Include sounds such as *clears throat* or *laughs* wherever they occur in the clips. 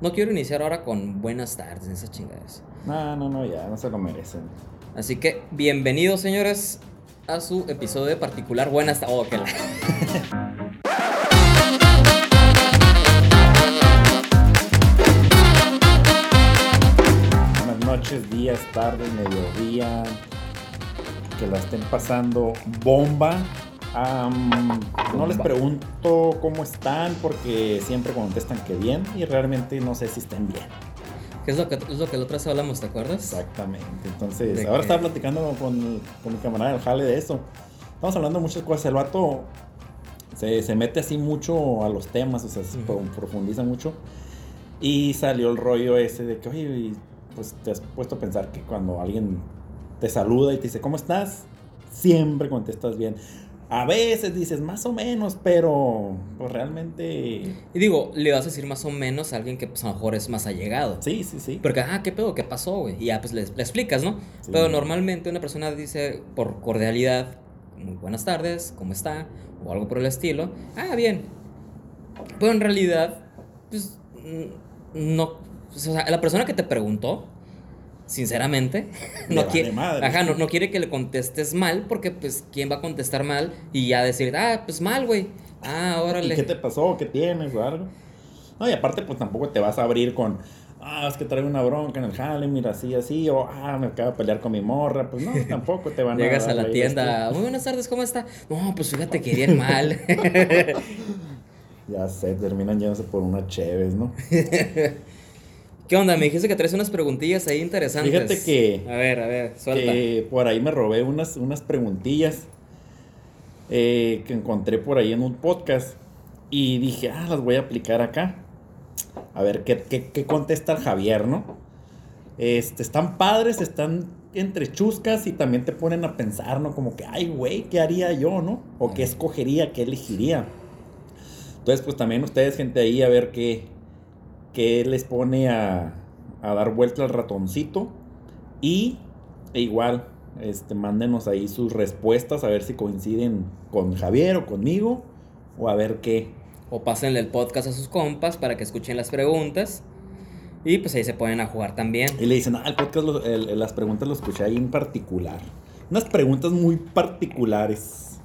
No quiero iniciar ahora con buenas tardes, esas chingadas. No, no, no, ya, no se lo merecen. Así que, bienvenidos, señores, a su episodio de particular Buenas tardes. Oh, Buenas noches, días, tardes, mediodía. Que la estén pasando bomba. Am, no les pregunto cómo están porque siempre contestan que bien y realmente no sé si estén bien. ¿Qué es lo que, es lo que la otra vez hablamos, te acuerdas? Exactamente. Entonces, ¿De ahora qué? estaba platicando con, con mi camarada del jale de eso. Estamos hablando de muchas cosas. El vato se, se mete así mucho a los temas, o sea, se Ujú. pro- profundiza mucho. Y salió el rollo ese de que, oye, pues te has puesto a pensar que cuando alguien te saluda y te dice, ¿cómo estás? Siempre contestas bien. A veces dices más o menos, pero pues realmente Y digo, le vas a decir más o menos a alguien que pues, a lo mejor es más allegado. sí, sí, sí. Porque, ah, ¿qué pedo? ¿Qué pasó, güey? Y ya, pues le, le explicas, ¿no? Sí. Pero normalmente una persona dice por cordialidad, muy buenas tardes, ¿cómo está? O algo por el estilo. Ah, bien. Pero en realidad, pues, no. O sea, la persona que te preguntó, sinceramente, no vale quiere. madre. Ajá, no, no quiere que le contestes mal, porque, pues, ¿quién va a contestar mal? Y ya decir, ah, pues mal, güey. Ah, ¿Y órale. qué te pasó? ¿Qué tienes o algo? No, y aparte, pues tampoco te vas a abrir con, ah, es que traigo una bronca en el jale, mira, así, así, o ah, me acabo de pelear con mi morra. Pues no, *laughs* tampoco te van a. Llegas a la tienda, muy buenas tardes, ¿cómo está? No, pues fíjate que bien mal. este- *laughs* Ya sé, terminan yéndose por unas cheves, ¿no? *laughs* ¿Qué onda? Me dijiste que traes unas preguntillas ahí interesantes. Fíjate que- A ver, a ver, suelta. Que por ahí me robé unas, unas preguntillas eh, que encontré por ahí en un podcast. Y dije, ah, las voy a aplicar acá. A ver qué, qué, qué contesta el Javier, ¿no? Este, están padres, están entre chuscas y también te ponen a pensar, ¿no? Como que, ay, güey, ¿qué haría yo, no? O qué escogería, qué elegiría. Entonces, pues también ustedes, gente ahí, a ver qué, qué les pone a, a dar vuelta al ratoncito. Y e igual, este, mándenos ahí sus respuestas, a ver si coinciden con Javier o conmigo, o a ver qué. O pásenle el podcast a sus compas para que escuchen las preguntas. Y pues ahí se ponen a jugar también. Y le dicen, ah, el podcast, lo- el- el- las preguntas lo escuché ahí en particular. Unas preguntas muy particulares.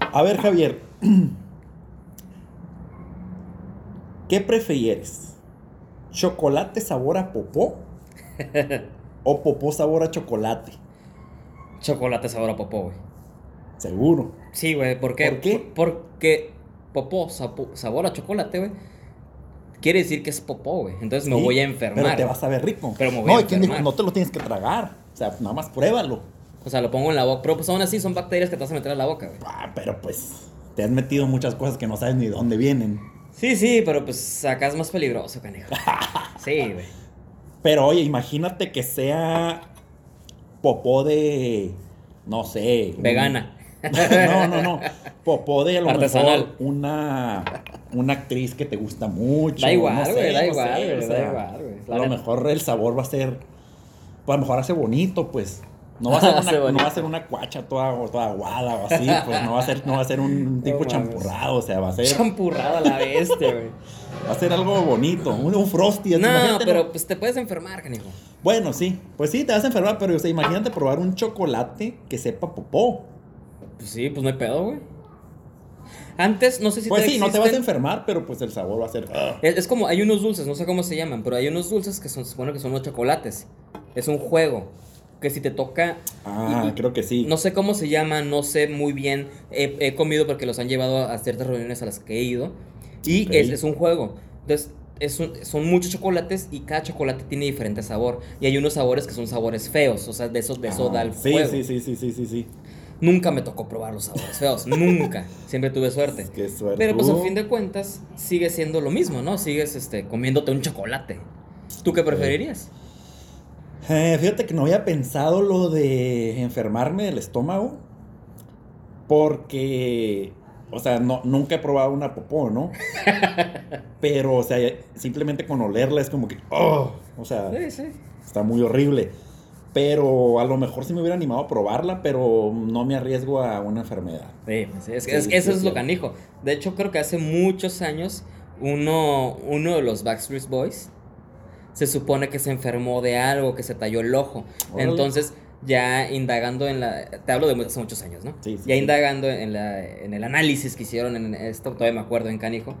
A ver, Javier. *clears throat* ¿Qué prefieres? ¿Chocolate sabor a popó? *laughs* ¿O popó sabor a chocolate? Chocolate sabor a popó, güey. Seguro. Sí, güey, ¿por qué? ¿Por qué? porque popó, sabor a chocolate, güey. Quiere decir que es popó, güey. Entonces me Sí, voy a enfermar. Pero te vas a ver rico. Pero me voy no, a enfermar. No te lo tienes que tragar. O sea, nada más pruébalo. O sea, lo pongo en la boca. Pero pues aún así son bacterias que te vas a meter a la boca, güey. Ah, pero pues te has metido muchas cosas que no sabes ni dónde vienen. Sí, sí, pero pues acá es más peligroso, canijo. *laughs* Sí, güey. Pero oye, imagínate que sea popó de, no sé. Vegana. *laughs* no, no, no. Popó de a lo Artesanal. mejor una, una actriz que te gusta mucho. Da igual, no sé, güey, da no igual, sé, güey, o da igual, güey. A lo mejor el sabor va a ser, pues a lo mejor hace bonito, pues. No va a ser *laughs* una, no va a ser una cuacha toda, toda aguada o así, pues no va a ser, no va a ser un tipo champurrado, o sea, va a ser, Champurrado a la bestia, güey. *laughs* va a ser algo bonito, un, un frosty. No, imagínate, pero pues te puedes enfermar, canijo. Bueno, sí, pues sí, te vas a enfermar, pero o sea, imagínate probar un chocolate que sepa popó. Pues sí, pues no hay pedo, güey. Antes, no sé si Pues sí, no te vas a enfermar, pero pues el sabor va a ser... ah. Es, es como, hay unos dulces, no sé cómo se llaman, pero hay unos dulces que son, se supone que son los chocolates. Es un juego. Que si te toca. Ah, y- creo que sí. No sé cómo se llama, no sé muy bien. He, he comido porque los han llevado a ciertas reuniones a las que he ido. Y es, es un juego. Entonces, es un- son muchos chocolates y cada chocolate tiene diferente sabor. Y hay unos sabores que son sabores feos. O sea, de eso, de eso Ah, da el sí, juego. sí, sí, sí, sí, sí, sí. Nunca me tocó probar los sabores feos. *laughs* nunca. Siempre tuve suerte. Qué suerte. Pero pues a fin de cuentas sigue siendo lo mismo, ¿no? Sigues este, comiéndote un chocolate. ¿Tú qué preferirías? Eh, fíjate que no había pensado lo de enfermarme del estómago. Porque, o sea, no, nunca he probado una popó, ¿no? *laughs* Pero, o sea, simplemente con olerla es como que, oh, o sea, Sí, sí. está muy horrible. Pero a lo mejor sí me hubiera animado a probarla, pero no me arriesgo a una enfermedad. Sí, es, Sí, es- sí, eso es lo canijo. De hecho, creo que hace muchos años uno, uno de los Backstreet Boys se supone que se enfermó de algo, que se talló el ojo. Órale. Entonces, ya indagando en la... Te hablo de hace muchos años, ¿no? Sí, sí, ya sí. indagando en, la, en el análisis que hicieron en esto, todavía me acuerdo en Canijo,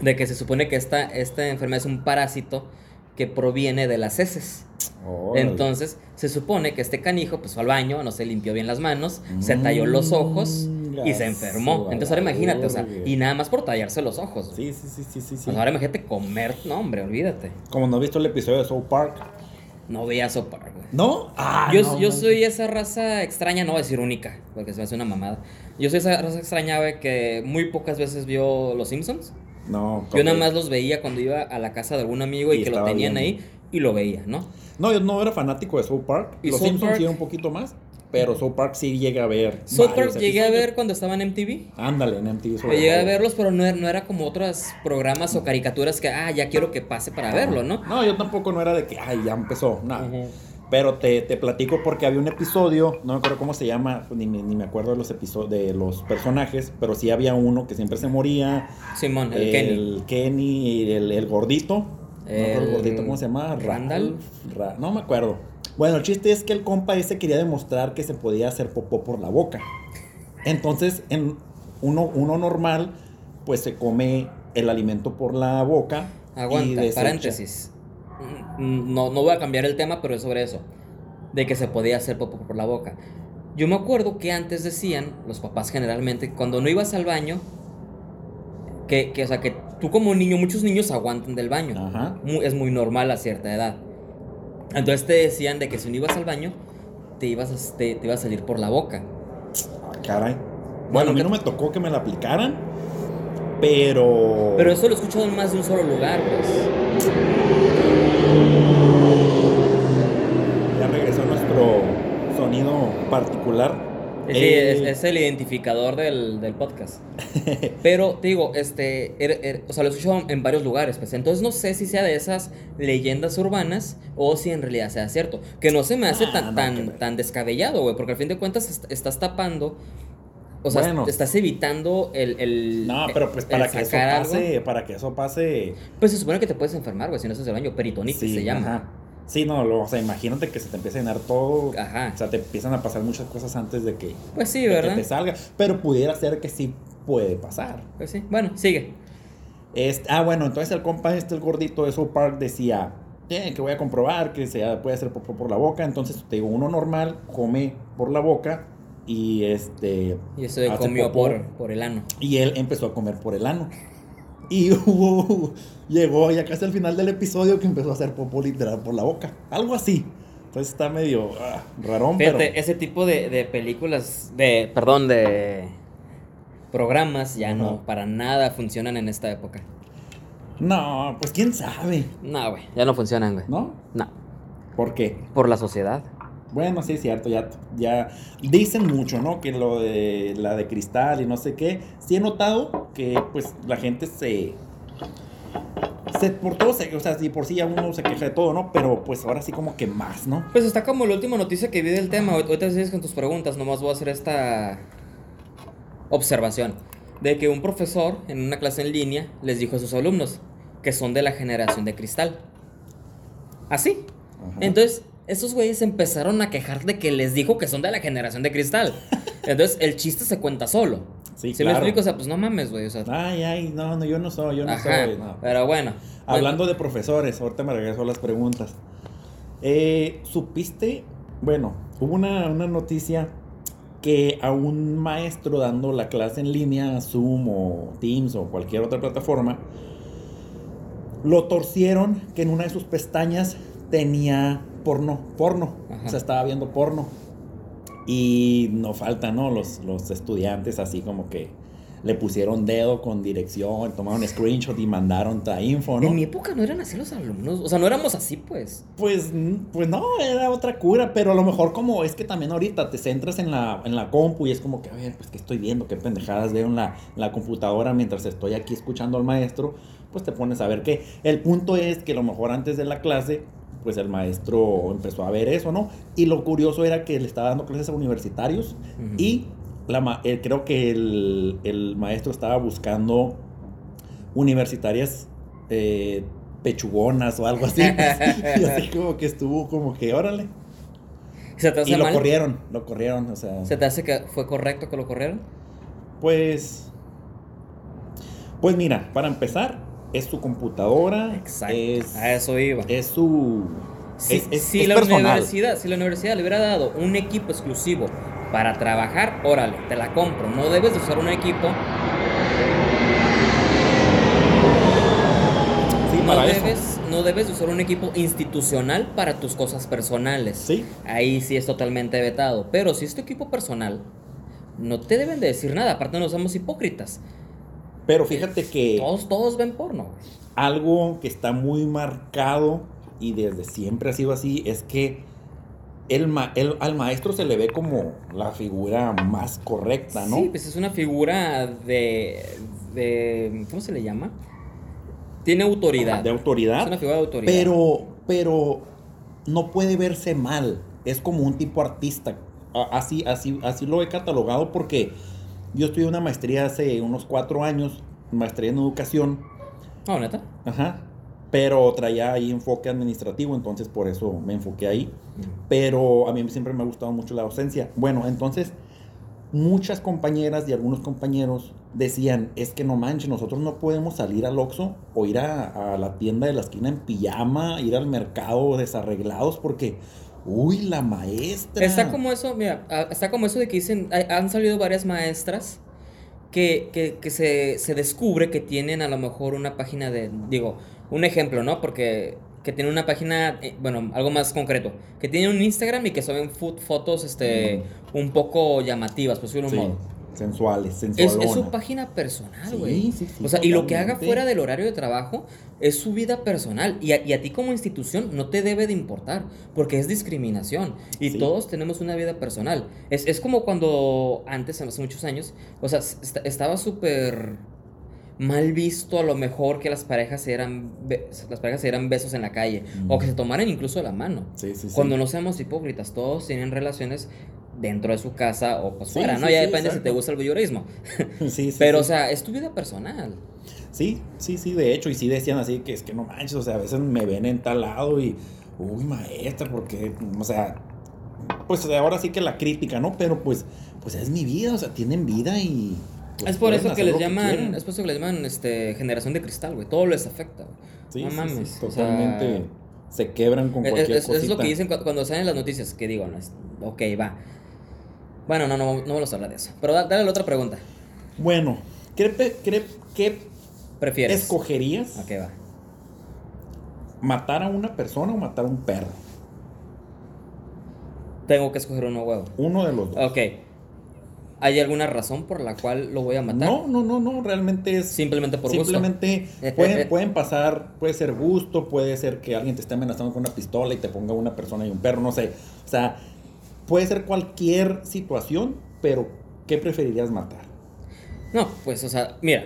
de que se supone que esta, esta enfermedad es un parásito que proviene de las heces. Órale. Entonces, se supone que este canijo pues fue al baño, no se limpió bien las manos, se talló los ojos y se enfermó. Entonces, ahora imagínate, o sea, y nada más por tallarse los ojos. Sí, sí, sí, sí, sí. sí. Ahora imagínate comer, no, hombre, olvídate. Como no has visto el episodio de South Park. No veía sopa, güey. ¿No? Ah, yo no, yo soy esa raza extraña, no voy a decir única, porque se me hace una mamada. Yo soy esa raza extraña, güey, que muy pocas veces vio Los Simpsons. No, Yo nada más los veía cuando iba a la casa de algún amigo y, Y que lo tenían ahí y lo veía, ¿no? No, yo no era fanático de South Park. ¿Y Los South Simpsons Park? sí un poquito más. Pero South Park sí llega a ver. South Park llegué a ver cuando estaba en MTV. Ándale, en MTV. sobre llegué a verlos, pero no era, no era como otros programas o caricaturas que, ah, ya quiero que pase para verlo, ¿no? No, yo tampoco no era de que, ay, ya empezó. Nada. Pero te, te platico porque había un episodio, no me acuerdo cómo se llama, ni, me- ni me acuerdo de los episodios de los personajes, pero sí había uno que siempre se moría. Simón, el, Kenny. Kenny y el, el gordito. No me acuerdo el El gordito, ¿cómo se llama? Randall. Ra- no me acuerdo. Bueno, el chiste es que el compa ese quería demostrar que se podía hacer popó por la boca. Entonces, en uno, uno normal, pues se come el alimento por la boca. y Aguanta, desecha. paréntesis. Mm, No, no voy a cambiar el tema, pero es sobre eso. De que se podía hacer popó por la boca. Yo me acuerdo que antes decían, los papás generalmente, cuando no ibas al baño, que, que, o sea, que tú como niño, muchos niños aguantan del baño. Ajá. Es muy normal a cierta edad. Entonces te decían de que si no ibas al baño, te ibas a, te, te iba a salir por la boca. Ah, caray. Bueno, a mí no me tocó que me la aplicaran, pero. Pero eso lo he escuchado en más de un solo lugar, pues. Ya regresó nuestro sonido particular. Sí, Eh, es, es el identificador del, del podcast. *laughs* Pero te digo, este, er- er- o sea, lo he escuchado en varios lugares, pues. Entonces no sé si sea de esas leyendas urbanas o si en realidad sea cierto. Que no se me hace Ah, tan, no, tan, me- tan descabellado, güey, porque al fin de cuentas est- estás tapando. O sea, Bueno. estás evitando el. el No, pero pues para que eso algo. pase, para que eso pase. Pues se supone que te puedes enfermar, güey, si no haces el baño. Peritonitis sí, se llama. ajá. Sí, no, lo- o sea, imagínate que se te empieza a llenar todo. Ajá. O sea, te empiezan a pasar muchas cosas antes de que, Pues sí, de que ¿verdad? te salga. Pero pudiera ser que sí puede pasar. Pues sí. Bueno, sigue. Este, ah, bueno, entonces el compa este, el gordito de South Park, decía, "Eh, que voy a comprobar que se puede hacer popó por la boca. Entonces, te digo, uno normal come por la boca y este... Y eso de comió por, por el ano. Y él empezó a comer por el ano. Y *laughs* llegó ya casi al final del episodio que empezó a hacer popó literal por la boca. Algo así. Entonces está medio ah, rarón, Fíjate, pero... ese tipo de, de películas, de, perdón, de programas ya no, para nada funcionan en esta época. No, pues quién sabe, No, güey, ya no funcionan, güey. ¿no? No, ¿Por qué? por la sociedad. Bueno, sí es cierto, ya, ya dicen mucho, ¿no? Que lo de la de cristal y no sé qué. Sí he notado que pues la gente se... se por todo, se, o sea, si por sí ya uno se queja de todo, ¿no? Pero pues ahora sí como que más, ¿no? Pues está como la última noticia que vi del tema. Ahor- Ahorita sigues con tus preguntas, nomás voy a hacer esta observación. De que un profesor en una clase en línea les dijo a sus alumnos que son de la generación de cristal. ¿Así? Ajá. Entonces, esos güeyes empezaron a quejar de que les dijo que son de la generación de cristal. *laughs* Entonces, el chiste se cuenta solo. Sí, ¿Sí me claro. explico? O sea, pues no mames, güey. O sea, Ay, ay, no, no, yo no soy, yo no ajá. soy. no. Pero bueno. Hablando de profesores, ahorita me regreso a las preguntas. Eh, ¿Supiste? Bueno, hubo una, una noticia que a un maestro dando la clase en línea, Zoom o Teams o cualquier otra plataforma, lo torcieron que en una de sus pestañas tenía porno, porno, Ajá. o sea, estaba viendo porno. Y no falta, ¿no? Los, los estudiantes así como que le pusieron dedo con dirección, tomaron screenshot y mandaron ta info, ¿no? En mi época no eran así los alumnos. O sea, no éramos así, pues. Pues, pues no, era otra cura, pero a lo mejor como es que también ahorita te centras en la, en la compu y es como que, a ver, pues qué estoy viendo, qué pendejadas veo en la, en la computadora mientras estoy aquí escuchando al maestro, pues te pones a ver qué. El punto es que a lo mejor antes de la clase, pues el maestro empezó a ver eso, ¿no? Y lo curioso era que le estaba dando clases a universitarios y la, ma- eh, creo que el, el maestro estaba buscando universitarias eh, pechugonas o algo así. *laughs* y así *laughs* como que estuvo como que, órale. ¿Se te hace Y lo corrieron, lo corrieron, o sea. ¿Se te hace que fue correcto que lo corrieron? Pues. Pues mira, para empezar, es su computadora. Exacto. Es, a eso iba. es su. Si, es, es- si es la personal. universidad, si la universidad le hubiera dado un equipo exclusivo para trabajar, órale, te la compro. No debes de usar un equipo, Sí, no para eso. debes, no debes de usar un equipo institucional para tus cosas personales. Sí. Ahí sí es totalmente vetado. Pero si es tu equipo personal, no te deben de decir nada. Aparte no somos hipócritas. Pero fíjate que Todos, todos ven porno. algo que está muy marcado y desde siempre ha sido así es que el ma- el- al maestro se le ve como la figura más correcta, ¿no? Sí, pues es una figura de, de ¿cómo se le llama? Tiene autoridad. de autoridad. Es una figura de autoridad. Pero, pero no puede verse mal. Es como un tipo artista. Así, así, así lo he catalogado porque yo estudié una maestría hace unos cuatro años, maestría en educación, Oh, neta. ajá, pero traía ahí enfoque administrativo, entonces por eso me enfoqué ahí. Pero a mí siempre me ha gustado mucho la docencia. Bueno, entonces muchas compañeras y algunos compañeros decían, es que no manches, nosotros no podemos salir al Oxxo o ir a, a la tienda de la esquina en pijama, ir al mercado desarreglados porque, uy, la maestra. Está como eso, mira, está como eso de que dicen, han salido varias maestras que, que, que se, se descubre que tienen a lo mejor una página de, digo, un ejemplo, ¿no? Porque que tienen una página, eh, bueno, algo más concreto, que tienen un Instagram y que suben fo- fotos, este, un poco llamativas, por decirlo de Sí, un modo. Sensuales, Es, sensualonas. es su página personal, Sí, güey. sí, sí, o sea, y lo que haga fuera del horario de trabajo es su vida personal. Y a, y a ti como institución no te debe de importar, porque es discriminación. Y Sí. todos tenemos una vida personal. Es, es como cuando antes, hace muchos años, o sea, est- estaba súper mal visto a lo mejor que las parejas se dieran, las parejas se dieran besos en la calle. O que se tomaran incluso la mano. Sí, sí, sí. Cuando no seamos hipócritas, todos tienen relaciones dentro de su casa o pues Sí, fuera, ¿no? sí, ya sí, depende si te gusta el voyeurismo. *laughs* *laughs* Sí, sí, Pero, o sea, es tu vida personal. Sí, sí, sí, de hecho, y sí decían así que es que no manches, o sea, a veces me ven en tal lado y, uy, maestra, porque, o sea, pues ahora sí que la crítica, ¿no? Pero pues, pues es mi vida, o sea, tienen vida y... pues, es por eso que les llaman, es por eso que les llaman este, generación de cristal, güey. Todo les afecta, güey. Sí, no mames. sí, o sea, totalmente se quebran con es, cualquier es- es cosita. lo que dicen cu- cuando salen las noticias, que digo, no es, ok, va. Bueno, no, no, no vamos a hablar de eso. Pero da- dale la otra pregunta. Bueno, ¿qué, qué- qué ¿Prefieres? escogerías? Ok, va. ¿Matar a una persona o matar a un perro? Tengo que escoger uno huevo. Uno de los dos. Ok. ¿Hay alguna razón por la cual lo voy a matar? No, no, no, no, realmente es... Simplemente por gusto. Simplemente *laughs* pueden, pueden pasar, puede ser gusto, puede ser que alguien te esté amenazando con una pistola y te ponga una persona y un perro, no sé. O sea, puede ser cualquier situación, pero ¿qué preferirías matar? No, pues, o sea, mira.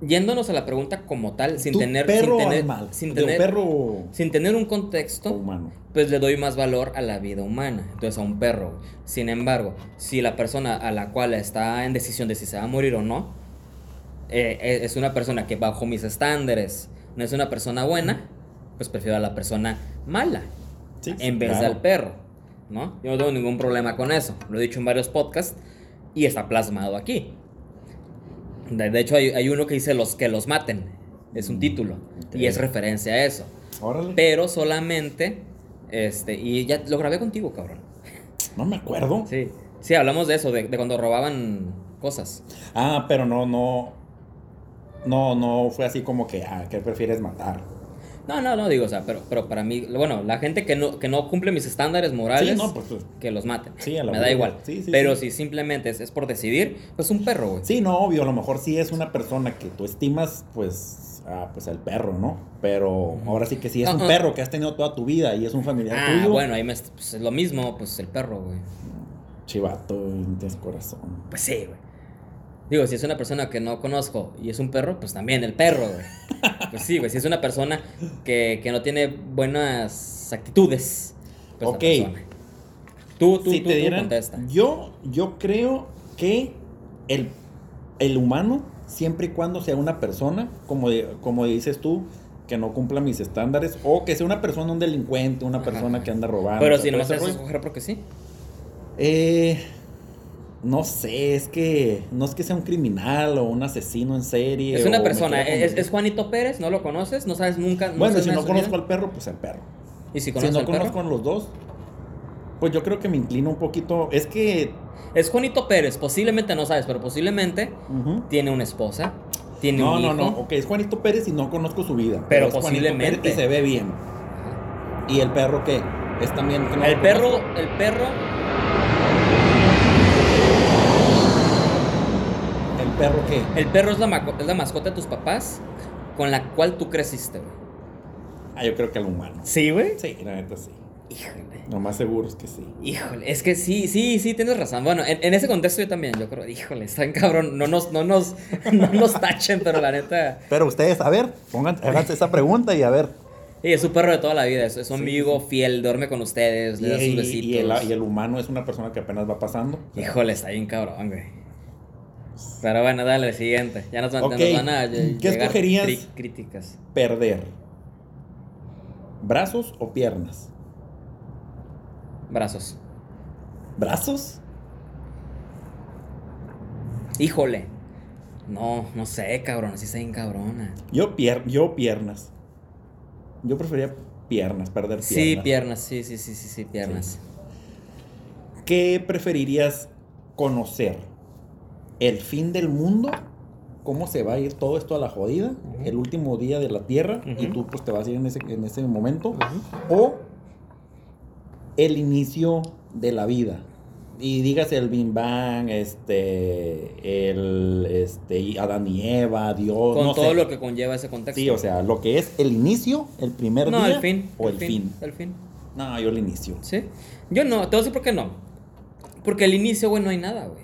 Yéndonos a la pregunta como tal, sin ¿Tú, tener. perro sin tener, animal? Sin tener, perro sin tener un contexto, humano. pues le doy más valor a la vida humana. Entonces, a un perro. Sin embargo, si la persona a la cual está en decisión de si se va a morir o no, eh, eh, es una persona que bajo mis estándares no es una persona buena, pues prefiero a la persona mala sí, en vez claro. del perro, ¿no? Yo no tengo ningún problema con eso. Lo he dicho en varios podcasts y está plasmado aquí. De, de hecho, hay, hay uno que dice los que los maten. Es un título. Ok. Y es referencia a eso. Órale. Pero solamente. Este. Y ya lo grabé contigo, cabrón. No me acuerdo. Sí. Sí, hablamos de eso, de, de cuando robaban cosas. Ah, pero no, no. No, no fue así como que, ah, ¿qué prefieres matar? No, no, no, digo, o sea, pero, pero para mí, bueno, la gente que no, que no cumple mis estándares morales, Sí, no, pues, pues, que los maten. Sí, a la Me da igual. Sí, sí, pero sí. si simplemente es, es por decidir, pues un perro, güey. Sí, no, obvio, a lo mejor sí es una persona que tú estimas, pues, ah, pues el perro, ¿no? Pero ahora sí que si es un perro que has tenido toda tu vida y es un familiar Ah, tuyo, bueno, ahí me, pues, es lo mismo, pues el perro, güey. chivato, tienes corazón. Pues sí, güey. Digo, si es una persona que no conozco y es un perro, pues también el perro, güey. *laughs* Pues sí, güey. Si es una persona que, que no tiene buenas actitudes, pues Ok. Tú, tú, si tú, te tú dieran, contesta. yo, yo creo que el, el humano siempre y cuando sea una persona, como, como dices tú, que no cumpla mis estándares, o que sea una persona, un delincuente, una Ajá. persona que anda robando. Pero si ese vas a escoger porque sí. Eh, no sé, es que no es que sea un criminal o un asesino en serie. Es una persona, es, Juanito Pérez, no lo conoces, no sabes nunca. no Bueno, si no vida. conozco al perro, pues el perro. Y si no al perro. conozco a los dos, pues yo creo que me inclino un poquito. Es que. Es Juanito Pérez, posiblemente no sabes, pero posiblemente tiene una esposa, tiene No, un no, hijo. no. Ok, es Juanito Pérez y no conozco su vida. Pero Juanito posiblemente. Y se ve bien. ¿Y el perro qué? Es también. que no El lo perro, conozco. el perro, ¿El perro qué? el perro es la, maco- es la mascota de tus papás con la cual tú creciste, güey. Ah, yo creo que el humano. Sí, güey. Sí, la neta sí. Híjole. Lo más seguro es que sí. Híjole, es que sí, sí, sí, tienes razón. Bueno, en, en ese contexto yo también, yo creo, híjole, está en cabrón. No nos, no nos, *laughs* no nos tachen, pero la neta. Pero ustedes, a ver, pongan, háganse esa pregunta y a ver. Y es su perro de toda la vida, es, es un Sí, amigo fiel, duerme con ustedes, Y, le da sus besitos. y el, y el humano es una persona que apenas va pasando. Híjole, está bien cabrón, güey. Pero bueno, dale, siguiente. Ya nos, van- Ok, nos van a ¿qué escogerías? críticas. Perder. ¿Brazos o piernas? Brazos. ¿Brazos? Híjole. No, no sé, cabrón, así bien cabrona. Yo, pier yo piernas. Yo prefería piernas, perder piernas. Sí, piernas, sí, sí, sí, sí, sí, piernas. ¿Qué preferirías conocer? ¿El fin del mundo? ¿Cómo se va a ir todo esto a la jodida? El último día de la Tierra y tú pues te vas a ir en ese, en ese momento. O el inicio de la vida. Y dígase el Big Bang, este, el, este, y Adán y Eva, Dios, Con no todo sé. lo que conlleva ese contexto. Sí, o sea, lo que es el inicio, el primer No, día el fin. o el, fin. El fin. No, yo el inicio. ¿Sí? Yo no, te voy a decir por qué no. Porque al inicio, güey, no hay nada, güey.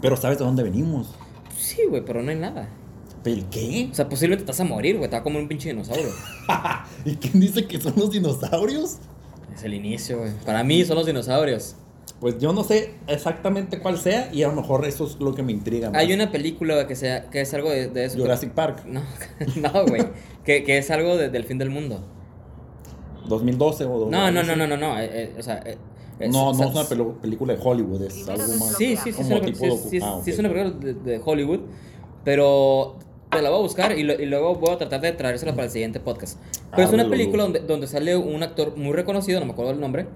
Pero ¿sabes de dónde venimos? Sí, güey, pero no hay nada. ¿Pero qué? O sea, posiblemente te vas a morir, güey. Te va a comer un pinche dinosaurio. *laughs* ¿Y quién dice que son los dinosaurios? es el inicio, güey. Para mí son los dinosaurios. Pues yo no sé exactamente cuál sea y a lo mejor eso es lo que me intriga más. Hay una película que, sea, que es algo de, de eso. Jurassic Park, No, *laughs* no, güey. que, que es algo de- del fin del mundo. 2012 o No, no, no, no, no, no. eh, eh, o sea, eh, es- No, o no es una película de Hollywood, es algo más. Sí, sí, sí, como es una, tipo sí, docu- sí, ah, sí es una película de, de Hollywood, pero te la voy a buscar y, lo- y luego voy a tratar de traérsela para el siguiente podcast. Pero es una Háblalo, película donde, donde sale un actor muy reconocido, no me acuerdo el nombre,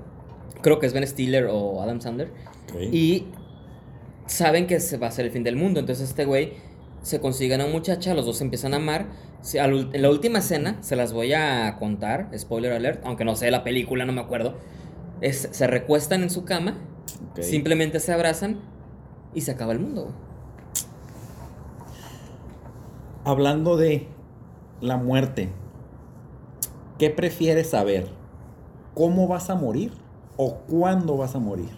creo que es Ben Stiller o Adam Sandler, y saben que se va a hacer el fin del mundo, entonces este güey se consigue a una muchacha, los dos se empiezan a amar. En la última escena, se las voy a contar, spoiler alert, aunque no sé la película, no me acuerdo. Es, se recuestan en su cama, simplemente se abrazan y se acaba el mundo. Hablando de la muerte, ¿qué prefieres saber? ¿Cómo vas a morir o cuándo vas a morir?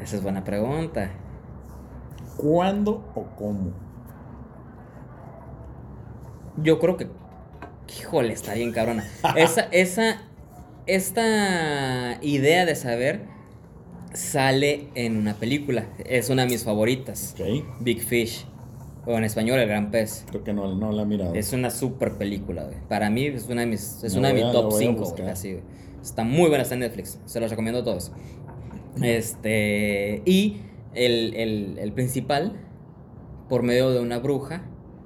Esa es buena pregunta. ¿Cuándo o cómo? Yo creo que. Híjole, está bien cabrona. *laughs* Esa, esa. Esta idea de saber sale en una película. Es una de mis favoritas. Big Fish. O en español, El Gran Pez. Creo que no, no la he mirado. Es una super película, güey. Para mí es una de mis, es una de mis a- top voy a 5, buscar. güey. Así, güey. Está muy buena, está en Netflix. Se los recomiendo a todos. Este. Y el, el, el principal, por medio de una bruja.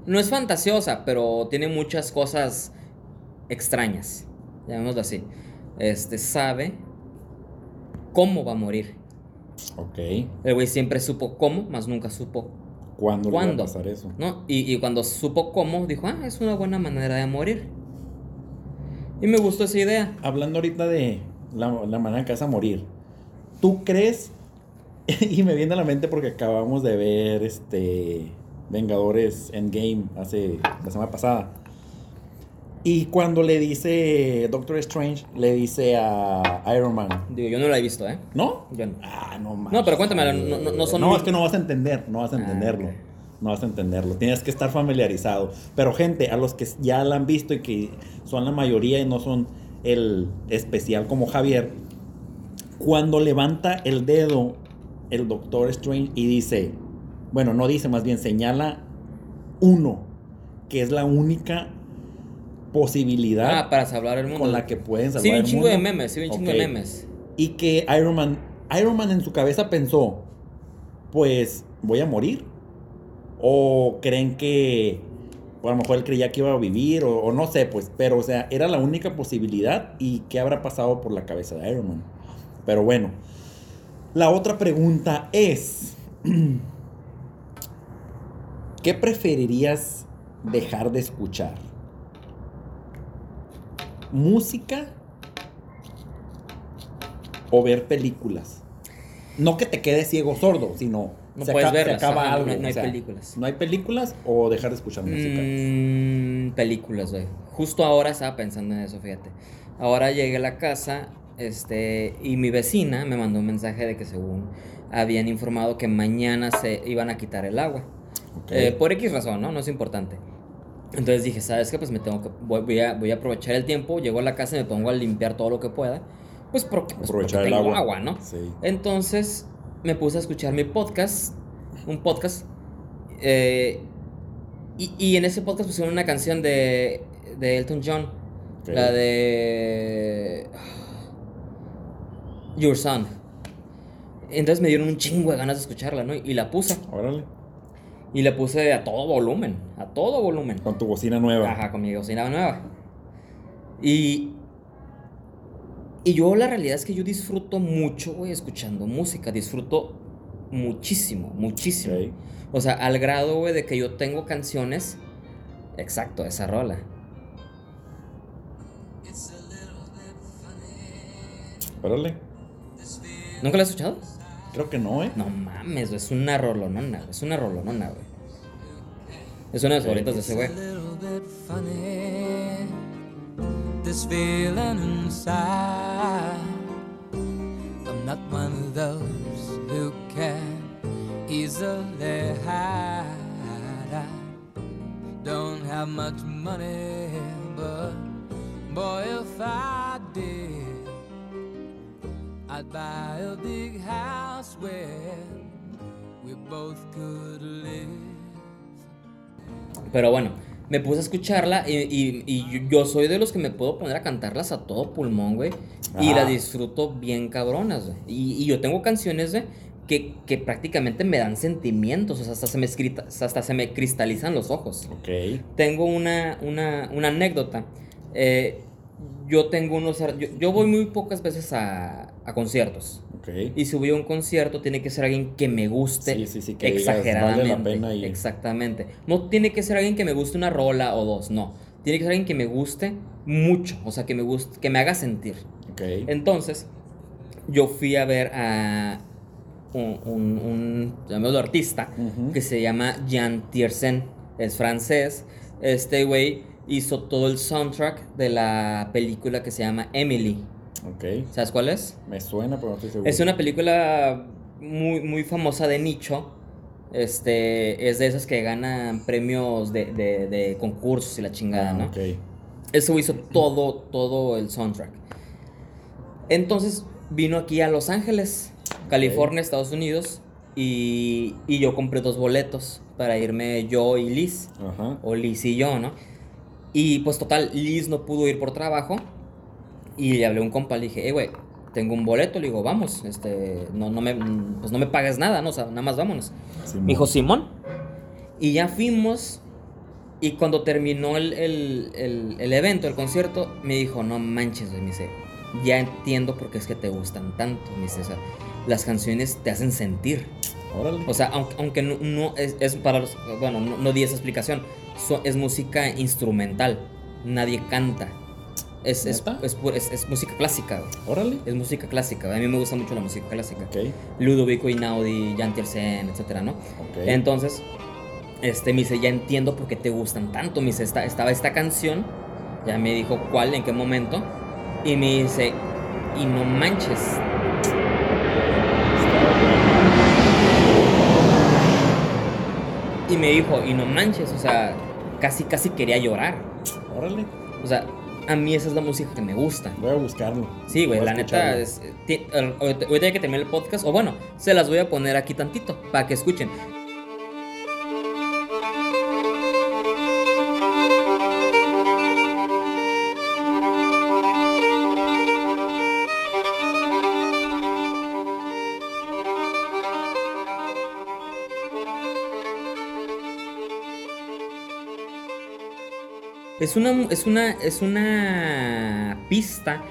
No es fantasiosa, pero tiene muchas cosas extrañas. Llamémoslo así. Este sabe cómo va a morir. Ok. El güey siempre supo cómo, más nunca supo ¿Cuándo, le va a ¿Cuándo? pasar eso? ¿no? Y, y cuando supo cómo, dijo, ah, es una buena manera de morir. Y me gustó esa idea. Hablando ahorita de la, la manera que vas a morir, ¿tú crees? *laughs* y me viene a la mente porque acabamos de ver este Vengadores Endgame hace la semana pasada. Y cuando le dice Doctor Strange, le dice a Iron Man, Digo, yo no la he visto, ¿eh? ¿no? Yo no. Ah, no mames. No, pero cuéntamelo, no- no- no son No, muy- es que no vas a entender, no vas a Ah, entenderlo. No vas a entenderlo. Tienes que estar familiarizado. Pero, gente, a los que ya la han visto y que son la mayoría y no son el especial como Javier, cuando levanta el dedo el Doctor Strange y dice bueno, no dice, más bien señala uno, que es la única posibilidad Ah, para salvar el mundo. con la que pueden salvar Sí, vi un el chingo de mundo. memes, sí, un chingo de memes. Y que Iron Man, Iron Man en su cabeza pensó, pues voy a morir. O creen que, o a lo mejor él creía que iba a vivir, o, o no sé, pues, pero o sea, era la única posibilidad y qué habrá pasado por la cabeza de Iron Man. Pero bueno, la otra pregunta es, *clears throat* ¿qué preferirías dejar de escuchar? ¿Música o ver películas? No que te quedes ciego sordo, sino No se, puedes aca- se verlas, acaba ajá, algo. no- no hay o sea, películas. No hay películas o dejar de escuchar música. Mm, películas, güey. Justo ahora estaba pensando en eso, fíjate. Ahora llegué a la casa, este, y mi vecina me mandó un mensaje de que según habían informado que mañana se iban a quitar el agua. Eh, por X razón, ¿no? No es importante. Entonces dije, ¿sabes qué? Pues me tengo que, voy, a, voy a aprovechar el tiempo, llego a la casa y me pongo a limpiar todo lo que pueda. Pues porque, pues, porque Aprovechar el tengo agua. ¿no? Sí. Entonces me puse a escuchar mi podcast, un podcast, eh, y, y en ese podcast pusieron una canción de, de Elton John, la de Your Son. Entonces me dieron un chingo de ganas de escucharla, ¿no? Y la puse. Órale. Y la puse a todo volumen, a todo volumen. Con tu bocina nueva. Ajá, con mi bocina nueva. Y. Y yo la realidad es que yo disfruto mucho, güey, escuchando música. Disfruto muchísimo, muchísimo. O sea, al grado, güey, de que yo tengo canciones. Exacto, esa rola. Órale. ¿Nunca la has escuchado? Creo que no, ¿eh? No mames, güey, es una rolonona, güey, es una rolonona, güey. Es una de las favoritas de ese güey. This feeling inside. I'm not one of those who can easily hide. I don't have much money, but boy, if I did, I'd buy a big house where we both could live. Pero bueno, me puse a escucharla y, y- y yo soy de los que me puedo poner a cantarlas a todo pulmón, güey. Y las disfruto bien cabronas, güey. Y, y yo tengo canciones, güey, que, que prácticamente me dan sentimientos. O sea, hasta se me, escrita, hasta se me cristalizan los ojos. Ok. Tengo una, una, una anécdota. Eh, yo tengo unos... Yo, yo voy muy pocas veces a, a conciertos. Y si voy a un concierto, tiene que ser alguien que me guste Sí, sí, sí, que digas, exageradamente. vale la pena ir. Exactamente. No tiene que ser alguien que me guste una rola o dos, no. Tiene que ser alguien que me guste mucho, o sea, que me guste, que me haga sentir. Ok. Entonces, yo fui a ver a un, un, un artista que se llama Jean Tiersen, es francés. Este güey hizo todo el soundtrack de la película que se llama Emily. Ok. ¿Sabes cuál es? Me suena, pero no estoy seguro. Es una película muy, muy famosa de nicho. Este, es de esas que ganan premios de, de- de concursos y la chingada, Ah, ¿no? Ok. Eso hizo todo, todo el soundtrack. Entonces vino aquí a Los Ángeles, California, Estados Unidos, y, y yo compré dos boletos para irme yo y Liz, Ajá. o Liz y yo, ¿no? Y pues total, Liz no pudo ir por trabajo, y le hablé a un compa, le dije, eh, güey, tengo un boleto, le digo, vamos, este, no, no me, pues no me pagues nada, ¿no? O sea, nada más vámonos. Simón. Me dijo, Simón. Y ya fuimos. Y cuando terminó el, el- el- el evento, el concierto, me dijo, no manches, güey", me dice, ya entiendo por qué es que te gustan tanto. Me dice, o sea, las canciones te hacen sentir. Órale. O sea, aunque, aunque no, no es, es para los... Bueno, no, no di esa explicación. So- es música instrumental. Nadie canta. Es, es, es, es- música clásica, güey. Órale. Es música clásica. A mí me gusta mucho la música clásica. Ok. Ludovico Einaudi, Jan Tiersen, etcétera, ¿no? Ok. Entonces, este, me dice, ya entiendo por qué te gustan tanto. Me dice, "Esta- estaba esta canción, ya me dijo cuál, en qué momento. Y me dice, y no manches. Y me dijo, y no manches, o sea, casi, casi quería llorar. Órale. O sea, a mí esa es la música que me gusta. Voy a buscarlo. Sí, güey, la neta es. ti- Ahorita que termine el podcast, o bueno, se las voy a poner aquí tantito para que escuchen. Es una, es una, es una pista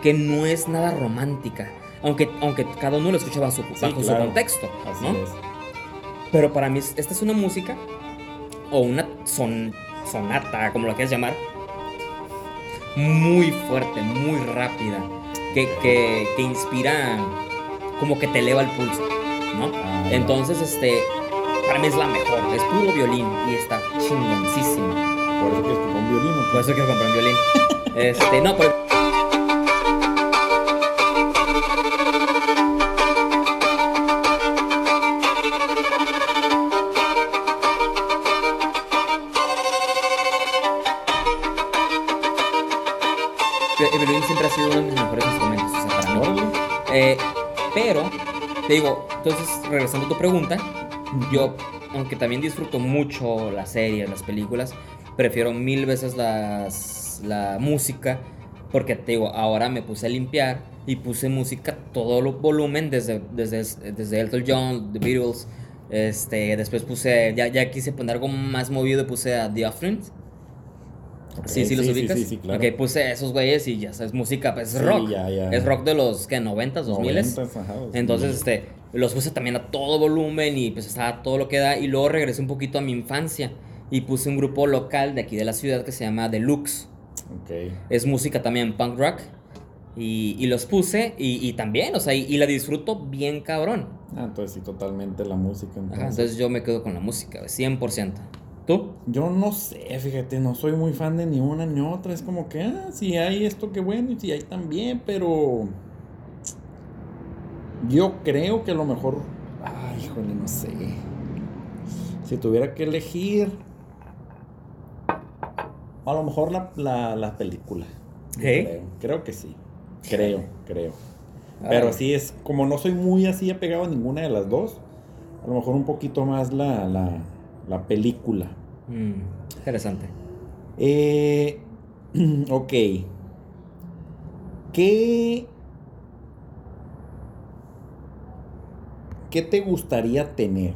que no es nada romántica. Aunque, aunque cada uno lo escucha bajo, su, Sí, bajo su contexto, Así ¿no? es. Pero para mí, esta es una música o una son, sonata, como lo quieras llamar, muy fuerte, muy rápida, que, que, que inspira, como que te eleva el pulso, ¿no? Ah. Entonces, este, para mí es la mejor, es puro violín y está chingoncísima. Por eso que es como un violín. Por eso quiero comprar un violín. *laughs* Este, no, pero. El violín siempre ha sido uno de mis mejores instrumentos, o sea, para mí. Eh, pero, te digo, entonces, regresando a tu pregunta, yo, aunque también disfruto mucho las series, las películas, prefiero mil veces las, la música, porque te digo, ahora me puse a limpiar y puse música a todo lo volumen, desde, desde, desde Elton John, The Beatles, este, después puse, ya, ya quise poner algo más movido y puse a The Offerings. Ok, Sí, sí, los ubicas. Sí, sí, claro. Ok, puse esos güeyes y ya sabes, música, pues es Sí, rock. ya, ya. Es rock de los, ¿qué? 90s, 2000s. Noventas, ajá, dos Entonces, mil. este, los puse también a todo volumen y pues estaba todo lo que da. Y luego regresé un poquito a mi infancia y puse un grupo local de aquí de la ciudad que se llama Deluxe. Ok. Es música también punk rock. Y, y los puse y, y también, o sea, y, y la disfruto bien cabrón. Ah, entonces sí, totalmente la música. Entonces. Ajá, entonces yo me quedo con la música, 100%. ¿Tú? Yo no sé, fíjate, no soy muy fan de ni una ni otra. Es como que, ah, si hay esto, qué bueno, y si hay también, pero. Yo creo que a lo mejor. Ay, híjole, no sé. Si tuviera que elegir. A lo mejor la, la, la película. ¿Sí? Creo, creo que sí. Creo, creo. Pero sí es, como no soy muy así apegado a ninguna de las dos, a lo mejor un poquito más la, la, la película. Mm, interesante. Eh, *clears throat* ok. ¿Qué. ¿Qué te gustaría tener?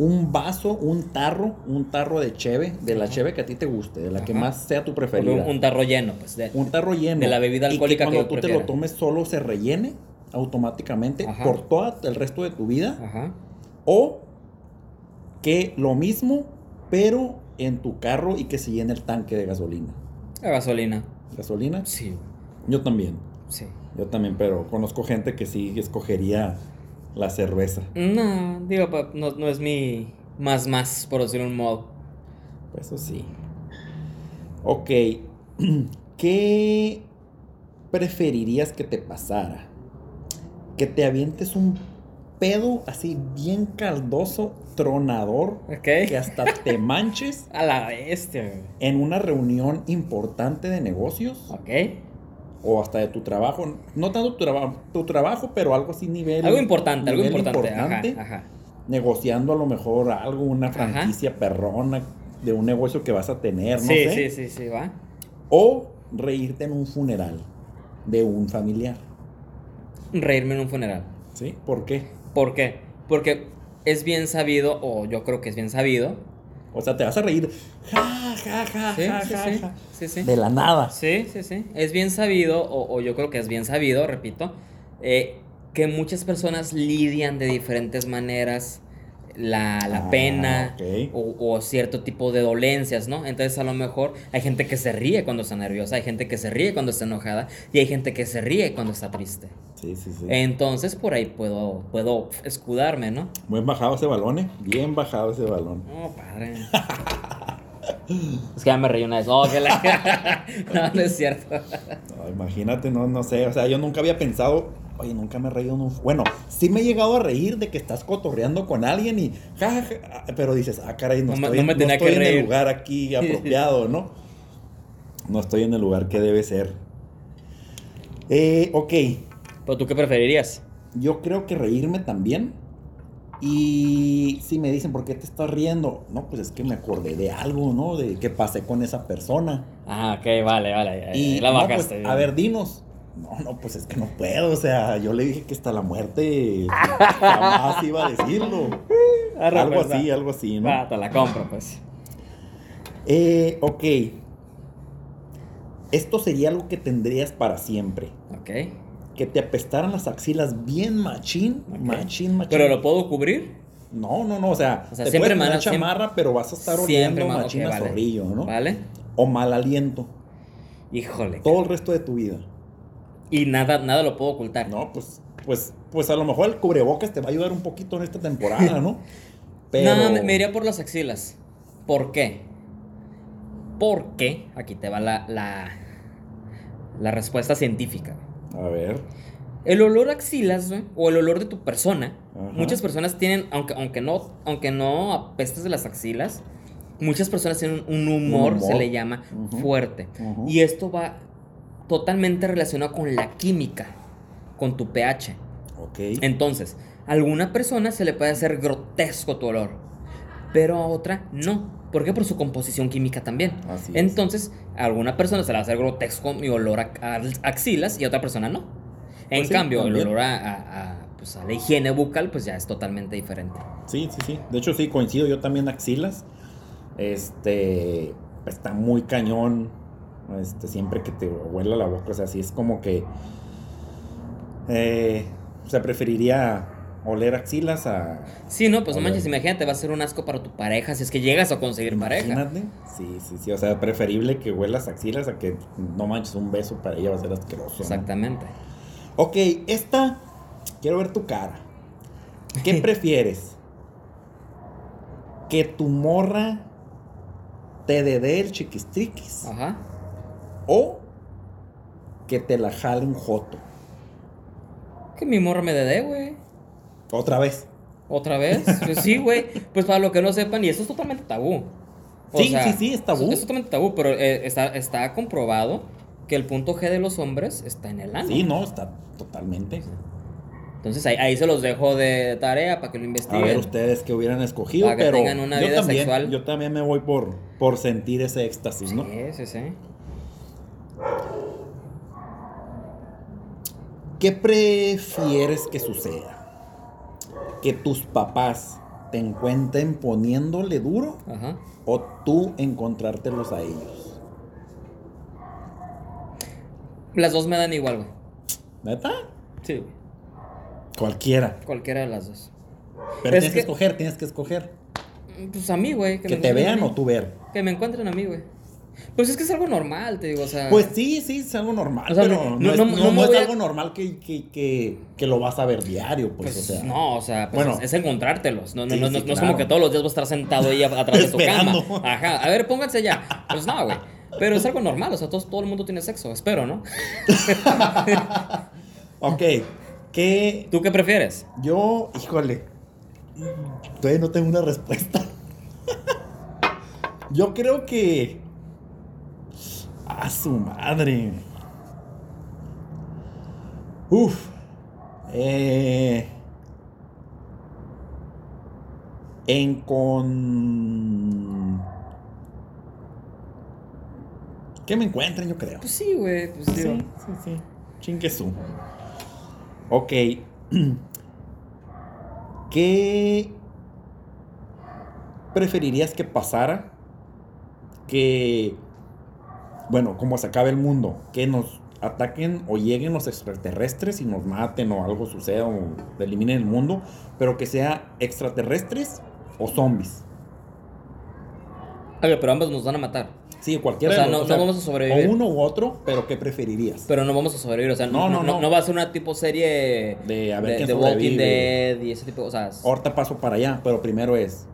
¿Un vaso, un tarro, un tarro de cheve, de la cheve que a ti te guste, de la que más sea tu preferida? un tarro lleno, pues. De, Un tarro lleno. de la bebida alcohólica y que cuando tú te lo tomes solo se rellene automáticamente Ajá. por todo el resto de tu vida. Ajá. O que lo mismo, pero en tu carro y que se llene el tanque de gasolina. La gasolina. ¿Gasolina? Sí, Yo también. sí. Yo también, pero conozco gente que sí escogería la cerveza. No, digo, no, no es mi más más, por decirlo de un modo. Pues eso sí. Ok. *clears throat* ¿Qué preferirías que te pasara? Que te avientes un pedo así bien caldoso, tronador, Ok. que hasta te *laughs* manches A la bestia, en una reunión importante de negocios Ok. O hasta de tu trabajo. No tanto tu, traba- tu trabajo, pero algo así nivel. Algo importante, algo importante. importante, Ajá, ajá. Negociando a lo mejor algo, una Ajá. franquicia perrona de un negocio que vas a tener, no sí, sé. sí, sí, sí, va. O reírte en un funeral de un familiar. Reírme en un funeral. ¿Sí? ¿Por qué? ¿Por qué? Porque es bien sabido, o yo creo que es bien sabido. O sea, te vas a reír. Ja, ja, ja, Sí, ja, sí, ja, sí. ja, Sí, sí. De la nada. Sí, sí, sí. Es bien sabido, o, o yo creo que es bien sabido, repito, eh, que muchas personas lidian de diferentes maneras la, la Ah, pena o, o cierto tipo de dolencias, ¿no? Entonces a lo mejor hay gente que se ríe cuando está nerviosa, hay gente que se ríe cuando está enojada y hay gente que se ríe cuando está triste. Sí, sí, sí. Entonces por ahí puedo, puedo escudarme, ¿no? Buen bajado ese balón, ¿eh? Bien bajado ese balón. No, padre. *laughs* es que ya me reí una vez. Oh, que la... *laughs* no, no es cierto. No, imagínate, no, no sé. O sea, yo nunca había pensado. Oye, nunca me he reído en un. Bueno, sí me he llegado a reír de que estás cotorreando con alguien y. ja, ja, ja, pero dices, ah, caray, no, No estoy, no me no tenía estoy que en el lugar aquí *laughs* apropiado, ¿no? No estoy en el lugar que debe ser. Eh, ok, ¿Pero tú qué preferirías? yo creo que reírme también. Y si me dicen, ¿por qué te estás riendo? No, pues es que me acordé de algo, ¿no? De que pasé con esa persona. Ah, ok, vale, vale. ya, Y la no, pues, bajaste. a ver, dinos. No, no, pues es que no puedo. O sea, yo le dije que hasta la muerte jamás *laughs* iba a decirlo. Arre, algo pues, así, va. algo así, ¿no? Va, te la compro, pues. Eh, ok. Esto sería algo que tendrías para siempre. Ok. Que te apestaran las axilas bien machín, machín, machín. ¿Pero lo puedo cubrir? No, no, no, o sea, O sea, te siempre puedes poner mala- siempre- chamarra, pero vas a estar oliendo ma- machín ok, a vale. zorrillo, ¿no? ¿Vale? O mal aliento, Híjole. todo el resto de tu vida. Y nada, nada lo puedo ocultar. No, pues, pues, pues a lo mejor el cubrebocas te va a ayudar un poquito en esta temporada, ¿no? *laughs* Pero... No, me, me iría por las axilas. ¿Por qué? Porque, aquí te va la, la, la respuesta científica. A ver. El olor a axilas, güey, o el olor de tu persona, Ajá. muchas personas tienen, aunque, aunque, no, aunque no apestes de las axilas, muchas personas tienen un humor, humor. se le llama, fuerte. Y esto va totalmente relacionado con la química, con tu pH. Ok. Entonces, a alguna persona se le puede hacer grotesco tu olor, pero a otra no. ¿Por qué? Por su composición química también. Así es. Entonces, a alguna persona se le va a hacer grotesco mi olor a, a axilas y a otra persona no. En Pues sí, cambio, también. el olor a, a- a, pues, a la higiene bucal, pues ya es totalmente diferente. Sí, sí, sí. De hecho, sí, coincido yo también axilas. Este. Está muy cañón. Este, siempre que te huela la boca. O sea, sí es como que. Eh, o sea, preferiría oler axilas a. Sí, no, pues no manches, imagínate, va a ser un asco para tu pareja si es que llegas a conseguir pareja. Imagínate. Sí, sí, sí. O sea, preferible que huelas axilas a que no manches un beso para ella va a ser asqueroso. ¿no? Exactamente. Ok, esta. Quiero ver tu cara. ¿Qué *laughs* prefieres? ¿Que tu morra te dé el chiquistriquis? Ajá. ¿O que te la jale un joto? Que mi morra me dé, güey. Otra vez. ¿Otra vez? Pues sí, güey. Pues para lo que no sepan, y esto es totalmente tabú. Sí, sí, sí, es tabú. Es, totalmente tabú, pero eh, está, está comprobado que el punto G de los hombres está en el ano. Sí, no, está totalmente. Entonces ahí, ahí se los dejo de tarea para que lo A investiguen. ver ustedes que hubieran escogido, Para que pero tengan una yo vida también, sexual. yo también me voy por, por sentir ese éxtasis, ¿no? Sí, sí, sí. ¿Qué prefieres que suceda? ¿Que tus papás te encuentren poniéndole duro Ajá. o tú encontrártelos a ellos? Las dos me dan igual, güey. ¿Neta? Sí, güey. Cualquiera. Cualquiera de las dos. Pero Es tienes que, que- escoger, tienes que escoger. Pues a mí, güey. Que, me te vean o tú ver. Que me encuentren a mí, güey. Pues es que es algo normal, te digo, o sea. Pues sí, sí, es algo normal, O sea, pero no- es, no- no- no no me es voy a- algo normal que, que, que, que lo vas a ver diario, pues, Pues, o sea. no, o sea, pues bueno. es, es encontrártelos. No, Sí, no, sí, es como que todos los días vas a estar sentado ahí atrás de tu cama. *laughs* Ajá. A ver, pónganse ya. Pues no, güey. Pero es algo normal, o sea, todo el mundo tiene sexo, espero, ¿no? *laughs* Ok, que ¿Tú qué prefieres? yo, híjole, todavía no tengo una respuesta. *laughs* yo creo que... A su madre. Uf. Eh, en con... Que me encuentren, yo creo. Pues sí, güey. Pues digo. Sí, sí, sí. Chinguesú. Ok. *clears throat* ¿Qué preferirías que pasara? Que, bueno, como se acabe el mundo, que nos ataquen o lleguen los extraterrestres y nos maten o algo suceda o eliminen el mundo, pero que sea extraterrestres o zombies. Ok, pero ambos nos van a matar. Sí, cualquiera O sea, de no- dos, no vamos a sobrevivir. O uno u otro, pero ¿qué preferirías? Pero no vamos a sobrevivir. O sea, no, No, no, no, no, va a ser una tipo serie De a ver quién de Walking. Dead y ese tipo. O sea, es- Ahorita paso para allá, pero primero es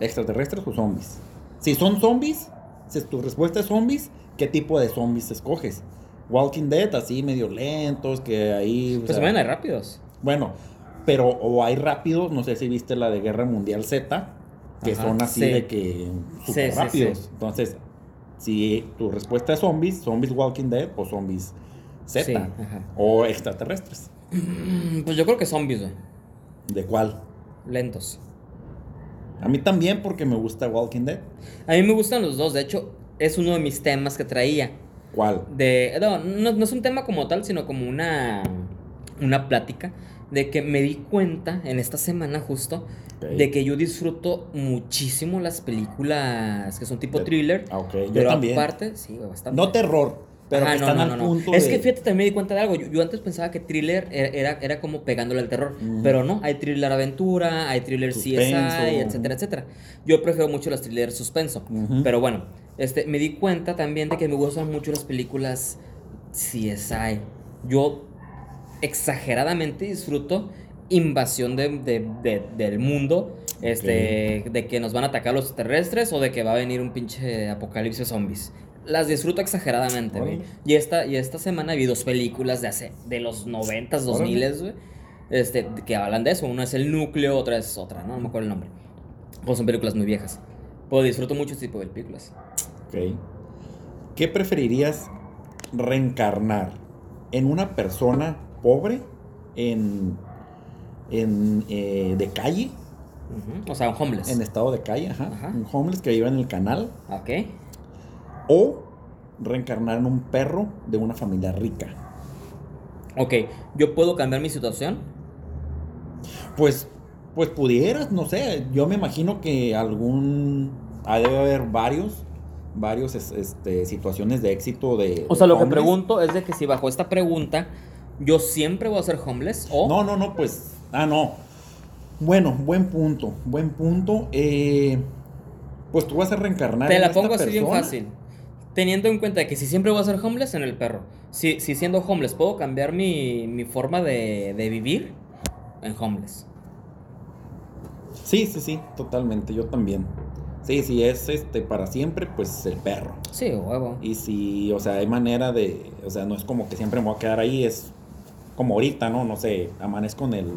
extraterrestres o zombies. Si son zombies, si tu respuesta es zombies, ¿qué tipo de zombies escoges? Walking Dead, así medio lentos, que ahí... pues se ven rápidos. bueno, pero o hay rápidos, no sé si viste la de Guerra Mundial Z, que Ajá, son así sí. de que súper Sí, rápidos. sí. Entonces, si tu respuesta es zombies, zombies Walking Dead o zombies Z, o extraterrestres. Mm, Pues yo creo que zombies, güey. ¿De cuál? Lentos. A mí también porque me gusta Walking Dead. A mí me gustan los dos. De hecho, es uno de mis temas que traía. ¿Cuál? De, no, no, no es un tema como tal, sino como una, una plática. de que me di cuenta en esta semana justo de que yo disfruto muchísimo las películas que son tipo De- thriller. Ah, ok, yo pero también. aparte, sí, bastante. No terror, pero Ajá, que no, están no, al no, punto Es de- que fíjate, también me di cuenta de algo. Yo, yo antes pensaba que thriller era, era, era como pegándole al terror. Mm. Pero no, hay thriller aventura, hay thriller Suspenso. CSI, etcétera, etcétera. Yo prefiero mucho los thrillers suspenso. Ujú. Pero bueno, este, me di cuenta también de que me gustan mucho las películas CSI. Yo exageradamente disfruto invasión de, de- de- del mundo. Este, de que nos van a atacar los terrestres o de que va a venir un pinche apocalipsis zombies. Las disfruto exageradamente, güey. Y esta, y esta semana vi dos películas de hace, de los 90s, 2000 güey. Este, que hablan de eso. Una es el núcleo, otra es otra, ¿no? No me acuerdo el nombre. Pues son películas muy viejas. Pues disfruto mucho este tipo de películas. Ok. ¿Qué preferirías reencarnar? ¿En una persona pobre? ¿En, en eh, de calle? O sea, un homeless. En estado de calle, ajá. Ajá. Un homeless que vive en el canal. Ok. O reencarnar en un perro de una familia rica. Ok, yo puedo cambiar mi situación. Pues, pues pudieras, no sé. Yo me imagino que algún. Debe haber varios. Varios es- este, situaciones de éxito de. O de sea, lo que pregunto es de que si bajo esta pregunta yo siempre voy a ser homeless o... No, no, no, pues. Ah, no. Bueno, buen punto. Buen punto. Eh, pues tú vas a reencarnar. Te en la esta pongo así bien fácil. Teniendo en cuenta que si siempre voy a ser homeless en el perro. Si, si siendo homeless puedo cambiar mi, mi forma de, de vivir en homeless. Sí, sí, sí, totalmente. Yo también. Sí, si es este para siempre, pues el perro. Sí, huevo. Y si, o sea, hay manera de. O sea, no es como que siempre me voy a quedar ahí, es como ahorita, ¿no? No sé, amanezco en el,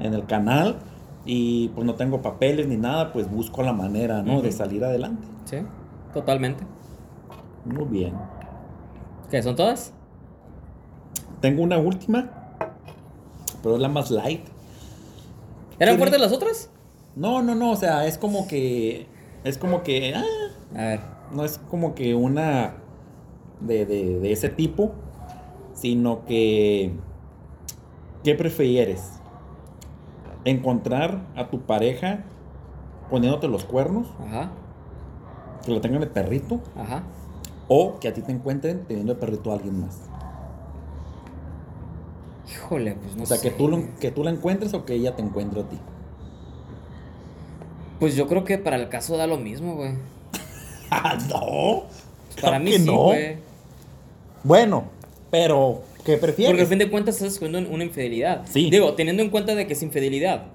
en el canal y pues no tengo papeles ni nada, pues busco la manera, ¿no? De salir adelante. Sí, totalmente. Muy bien. ¿Qué son todas? Tengo una última, pero es la más light. ¿Eran fuertes las otras? No, no, no, o sea, es como que. Es como que. ah, A ver. no es como que una de, de, de ese tipo, sino que. ¿Qué prefieres? ¿Encontrar a tu pareja poniéndote los cuernos? Ajá, Que lo tengan de perrito. ajá. O que a ti te encuentren teniendo de perrito a alguien más. Híjole, pues no o sea, sé. que, tú lo- que tú la encuentres o que ella te encuentre a ti. Pues yo creo que para el caso da lo mismo, güey. ¡Ah, *laughs* no! Para Claro mí que sí, no. güey. Bueno, pero ¿qué prefieres? Porque al fin de cuentas estás escondiendo una infidelidad. Sí. Digo, teniendo en cuenta de que es infidelidad.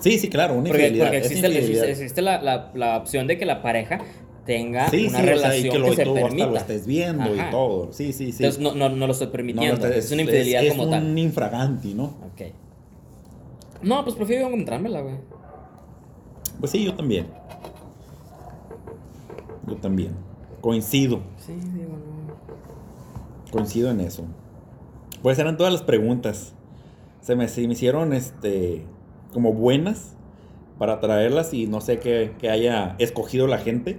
Sí, sí, claro, una Porque, infidelidad. porque existe, infidelidad. existe- existe la, la- la opción de que la pareja tenga Sí, una sí, o sea, y relación que lo, que se tú hasta permita. lo estés viendo Ajá. y todo. Sí, sí, sí. Entonces no, no, no lo estoy No, permitiendo. es, una infidelidad es como un tal. infraganti, ¿no? Ok. No, pues prefiero encontrármela, güey. Pues sí, yo también. Yo también. Coincido, Sí, digo, no. coincido en eso. Pues eran todas las preguntas. Se me, se me hicieron este como buenas para traerlas y no sé qué, qué haya escogido la gente.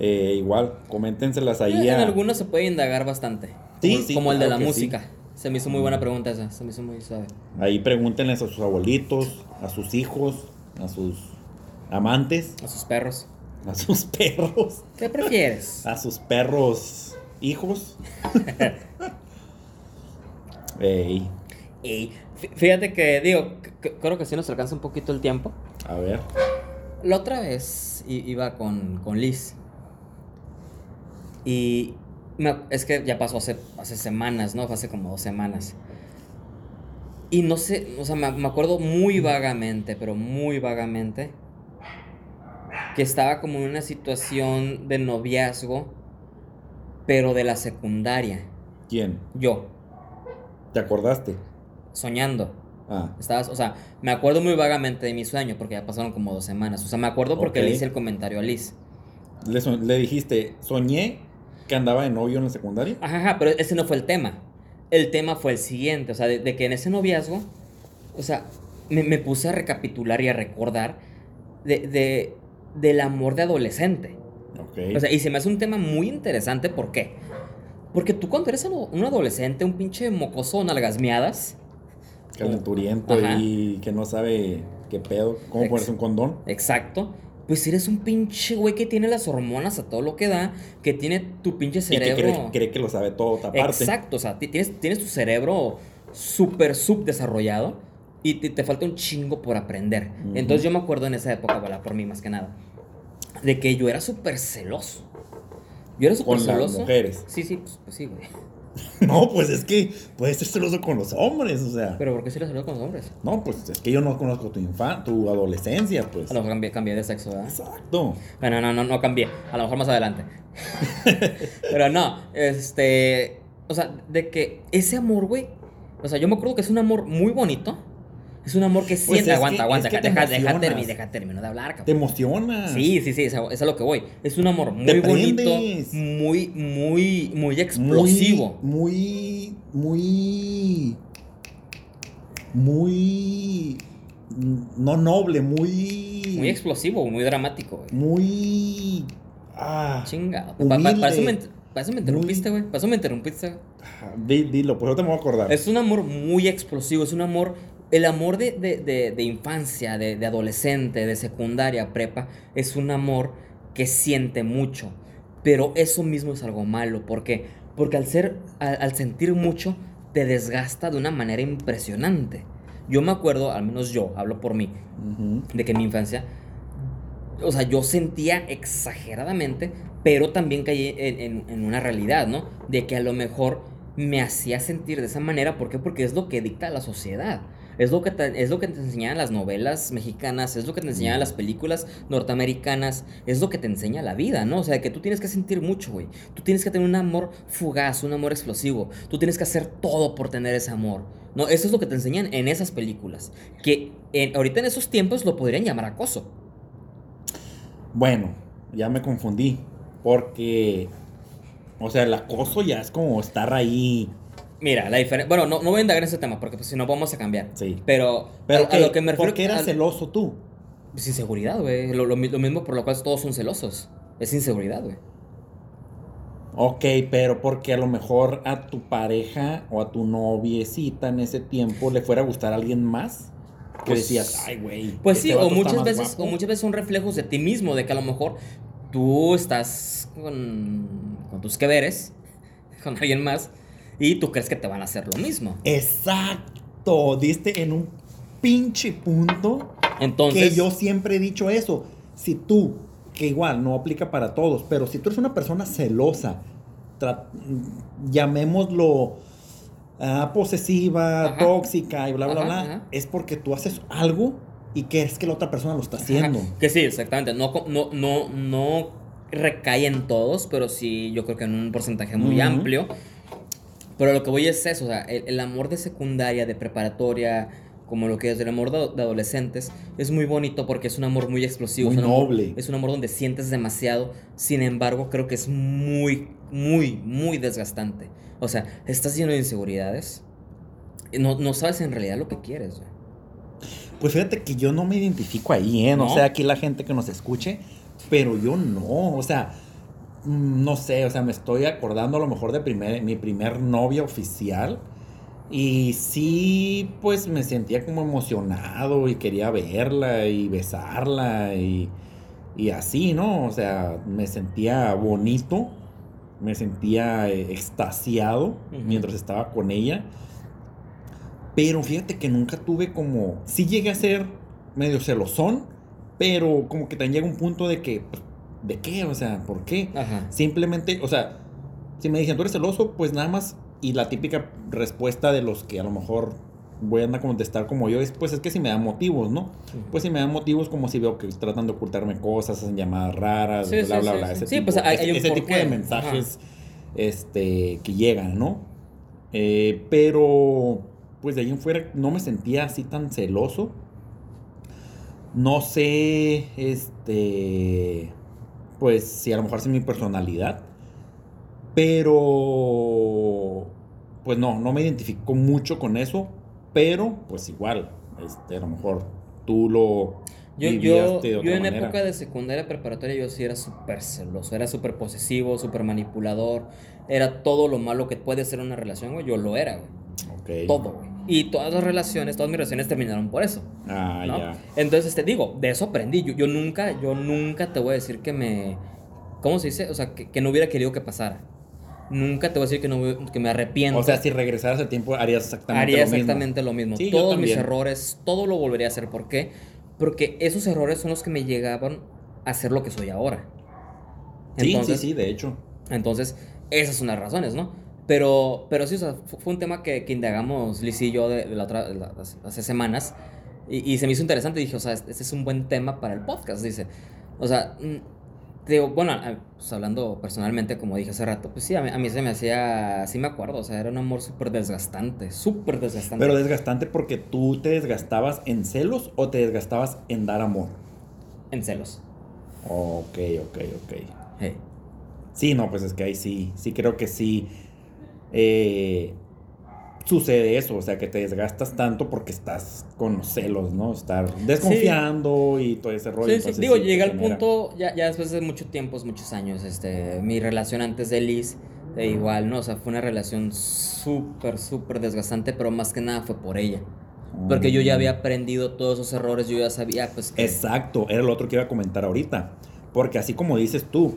Eh, igual, coméntenselas ahí. en a- algunos se puede indagar bastante. Sí, como, sí, como el de la sí. música. Se me hizo muy buena pregunta esa. Se me hizo muy suave. Ahí pregúntenles a sus abuelitos, a sus hijos, a sus amantes, A sus perros. a sus perros, ¿Qué prefieres? *laughs* a sus perros hijos. *laughs* Ey, Y fí- fíjate que, digo, creo que sí nos alcanza un poquito el tiempo. a ver. La otra vez iba con, con Liz. Y me es que ya pasó hace, hace semanas, ¿no? Fue hace como dos semanas. Y no sé, o sea, me, me acuerdo muy vagamente, pero muy vagamente, que estaba como en una situación de noviazgo, pero de la secundaria. ¿Quién? Yo, ¿Te acordaste? soñando. Ah, Estabas, o sea, me acuerdo muy vagamente de mi sueño, porque ya pasaron como dos semanas. O sea, me acuerdo porque le hice el comentario a Liz. le, so- le dijiste, soñé que andaba de novio en la secundaria. Ajá, ajá, pero ese no fue el tema. El tema fue el siguiente, o sea, de, de que en ese noviazgo, o sea, me, me puse a recapitular y a recordar de, de- del amor de adolescente. Ok. O sea, y se me hace un tema muy interesante, ¿por qué? Porque tú cuando eres un adolescente, un pinche mocoso nalgasmeadas, calenturiento y que no sabe qué pedo, cómo ponerse un condón. Exacto. Pues eres un pinche güey que tiene las hormonas a todo lo que da, que tiene tu pinche Y que cerebro. cree, cree que lo sabe todo, aparte. Exacto, o sea, ti- tienes, tienes tu cerebro súper subdesarrollado y te, te falta un chingo por aprender. Entonces yo me acuerdo en esa época, ¿verdad? por mí más que nada, de que yo era súper celoso. Yo era súper Con las celoso. mujeres. Sí, sí, pues, pues sí, güey. *laughs* No, pues es que puedes ser celoso con los hombres, o sea. Pero ¿por qué sí eres celoso con los hombres? No, pues es que yo no conozco tu infan tu adolescencia, pues. A lo mejor cambié, cambié de sexo, ¿verdad? Exacto. Bueno, no, no, no cambié. A lo mejor más adelante. *laughs* Pero no, este. O sea, de que ese amor, güey. O sea, yo me acuerdo que es un amor muy bonito. Es un amor que siente. Pues es aguanta, que- aguanta, es que deja, deja, termi- deja termino de hablar, cabrón. Te emocionas. Sí, sí, sí, es a, es a lo que voy. Es un amor muy bonito, muy, muy, muy explosivo. muy, muy, muy, no noble, muy, Muy explosivo, muy dramático, güey. muy, ah, Chingado. Pa- pa- para, eso me, humilde. para eso me interrumpiste, güey. Para eso me interrumpiste, güey. Ah, di- dilo, pues yo te me voy a acordar. Es un amor muy explosivo, es un amor, el amor de, de, de, de infancia, de, adolescente, de secundaria, prepa, es un amor que siente mucho. Pero eso mismo es algo malo, ¿por qué? Porque al, ser, al, al sentir mucho, te desgasta de una manera impresionante. Yo me acuerdo, al menos yo, hablo por mí, de que en mi infancia, o sea, yo sentía exageradamente, pero también caí en, en- en una realidad, ¿no? De que a lo mejor me hacía sentir de esa manera, ¿por qué? Porque es lo que dicta la sociedad. Es lo, que te, es lo que te enseñan las novelas mexicanas, es lo que te enseñan las películas norteamericanas, es lo que te enseña la vida, ¿no? O sea, que tú tienes que sentir mucho, güey. Tú tienes que tener un amor fugaz, un amor explosivo. Tú tienes que hacer todo por tener ese amor. No, eso es lo que te enseñan en esas películas. Que en- ahorita en esos tiempos lo podrían llamar acoso. Bueno, ya me confundí, porque, o sea, el acoso ya es como estar ahí, Mira, la diferencia. Bueno, no, no voy a indagar en ese tema porque pues, si no vamos a cambiar. sí. Pero, Pero a, lo que me refiero. ¿por qué eras a- celoso tú? Pues inseguridad, güey. Lo, lo mi- lo mismo por lo cual todos son celosos. Es inseguridad, güey. Ok, pero porque a lo mejor a tu pareja o a tu noviecita en ese tiempo le fuera a gustar a alguien más. Que Pues- decías, ay, güey. Pues este sí, o muchas veces, guapo". o muchas veces son reflejos de ti mismo, de que a lo mejor tú estás con, con tus que veres, *laughs* con alguien más, y tú crees que te van a hacer lo mismo. Exacto, diste en un pinche punto Entonces, que yo siempre he dicho eso. Si tú, que igual no aplica para todos, pero si tú eres una persona celosa, llamémoslo ah, posesiva, Ajá. tóxica y bla, bla, Ajá, bla, ajá. es porque tú haces algo y crees que la otra persona lo está haciendo. Que sí, exactamente. No, no, no, no recae en todos, pero sí yo creo que en un porcentaje muy amplio. Pero lo que voy es eso, o sea, el, el amor de secundaria, de preparatoria, como lo que es el amor de, de adolescentes, es muy bonito porque es un amor muy explosivo. Muy es un amor- noble. es un amor donde sientes demasiado. Sin embargo, creo que es muy, muy, muy desgastante. O sea, estás lleno de inseguridades. No, no sabes en realidad lo que quieres, güey. Pues fíjate que yo no me identifico ahí, ¿eh? No, ¿No? sé aquí la gente que nos escuche, pero yo no, o sea, no sé, o sea, me estoy acordando a lo mejor de primer, mi primer novia oficial y sí, pues me sentía como emocionado y quería verla y besarla y, y así, ¿no? O sea, me sentía bonito, me sentía eh, extasiado mientras estaba con ella. Pero fíjate que nunca tuve como. Sí llegué a ser medio celosón, pero como que también llega un punto de que. pues, ¿De qué? O sea, ¿por qué? Ajá. Simplemente, o sea, si me dicen tú eres celoso, pues nada más. Y la típica respuesta de los que a lo mejor voy a andar a contestar como yo es: pues es que si me dan motivos, ¿no? Pues si me dan motivos como si veo que tratan de ocultarme cosas, hacen llamadas raras, Sí, bla, sí, bla, sí, bla. sí. Ese Sí, tipo, pues hay- ese- hay un ese tipo de mensajes este, que llegan, ¿no? Eh, pero, pues de ahí en fuera no me sentía así tan celoso. No sé, este, pues si a lo mejor es mi personalidad, pero, pues no, no me identifico mucho con eso, pero pues igual, este, a lo mejor tú lo Yo, yo, de yo otra en manera. época de secundaria preparatoria yo sí era súper celoso, era súper posesivo, súper manipulador, era todo lo malo que puede ser una relación, güey, yo lo era, güey. Ok. Todo, güey. Y todas las relaciones, todas mis relaciones terminaron por eso. Ah, ¿no? ya. Entonces te digo, de eso aprendí. Yo, yo nunca, yo nunca te voy a decir que me. ¿Cómo se dice? O sea, que, que no hubiera querido que pasara. Nunca te voy a decir que, no, que me arrepiento. O sea, si regresaras al tiempo, harías exactamente haría lo mismo. exactamente lo mismo. Sí, Todos mis errores, todo lo volvería a hacer. ¿Por qué? Porque esos errores son los que me llegaban a ser lo que soy ahora. Sí, Entonces, sí, sí, de hecho. entonces, esas son las razones, ¿no? Pero, pero sí, o sea, fu- fue un tema que, que indagamos Liz y yo de, de la otra, de la- hace semanas. Y, y se me hizo interesante. Dije, o sea, este es un buen tema para el podcast. Dice, o sea, mm, te digo, bueno, pues, hablando personalmente, como dije hace rato, pues sí, a mí, a mí se me hacía, sí me acuerdo, o sea, era un amor súper desgastante, súper desgastante. Pero desgastante porque tú te desgastabas en celos o te desgastabas en dar amor. en celos. Ok, ok, ok. Hey. Sí, no, pues es que ahí sí, sí creo que sí eh, sucede eso, o sea, que te desgastas tanto porque estás con los celos, ¿no? Estar desconfiando y todo ese rollo. Sí, sí. entonces Digo, llegué al genera- punto, ya, ya después de muchos tiempos, muchos años, este, mi relación antes de Liz, eh, igual, ¿no? O sea, fue una relación súper, súper desgastante, pero más que nada fue por ella. Porque yo ya había aprendido todos esos errores, yo ya sabía, pues, que... Exacto, era lo otro que iba a comentar ahorita. Porque así como dices tú,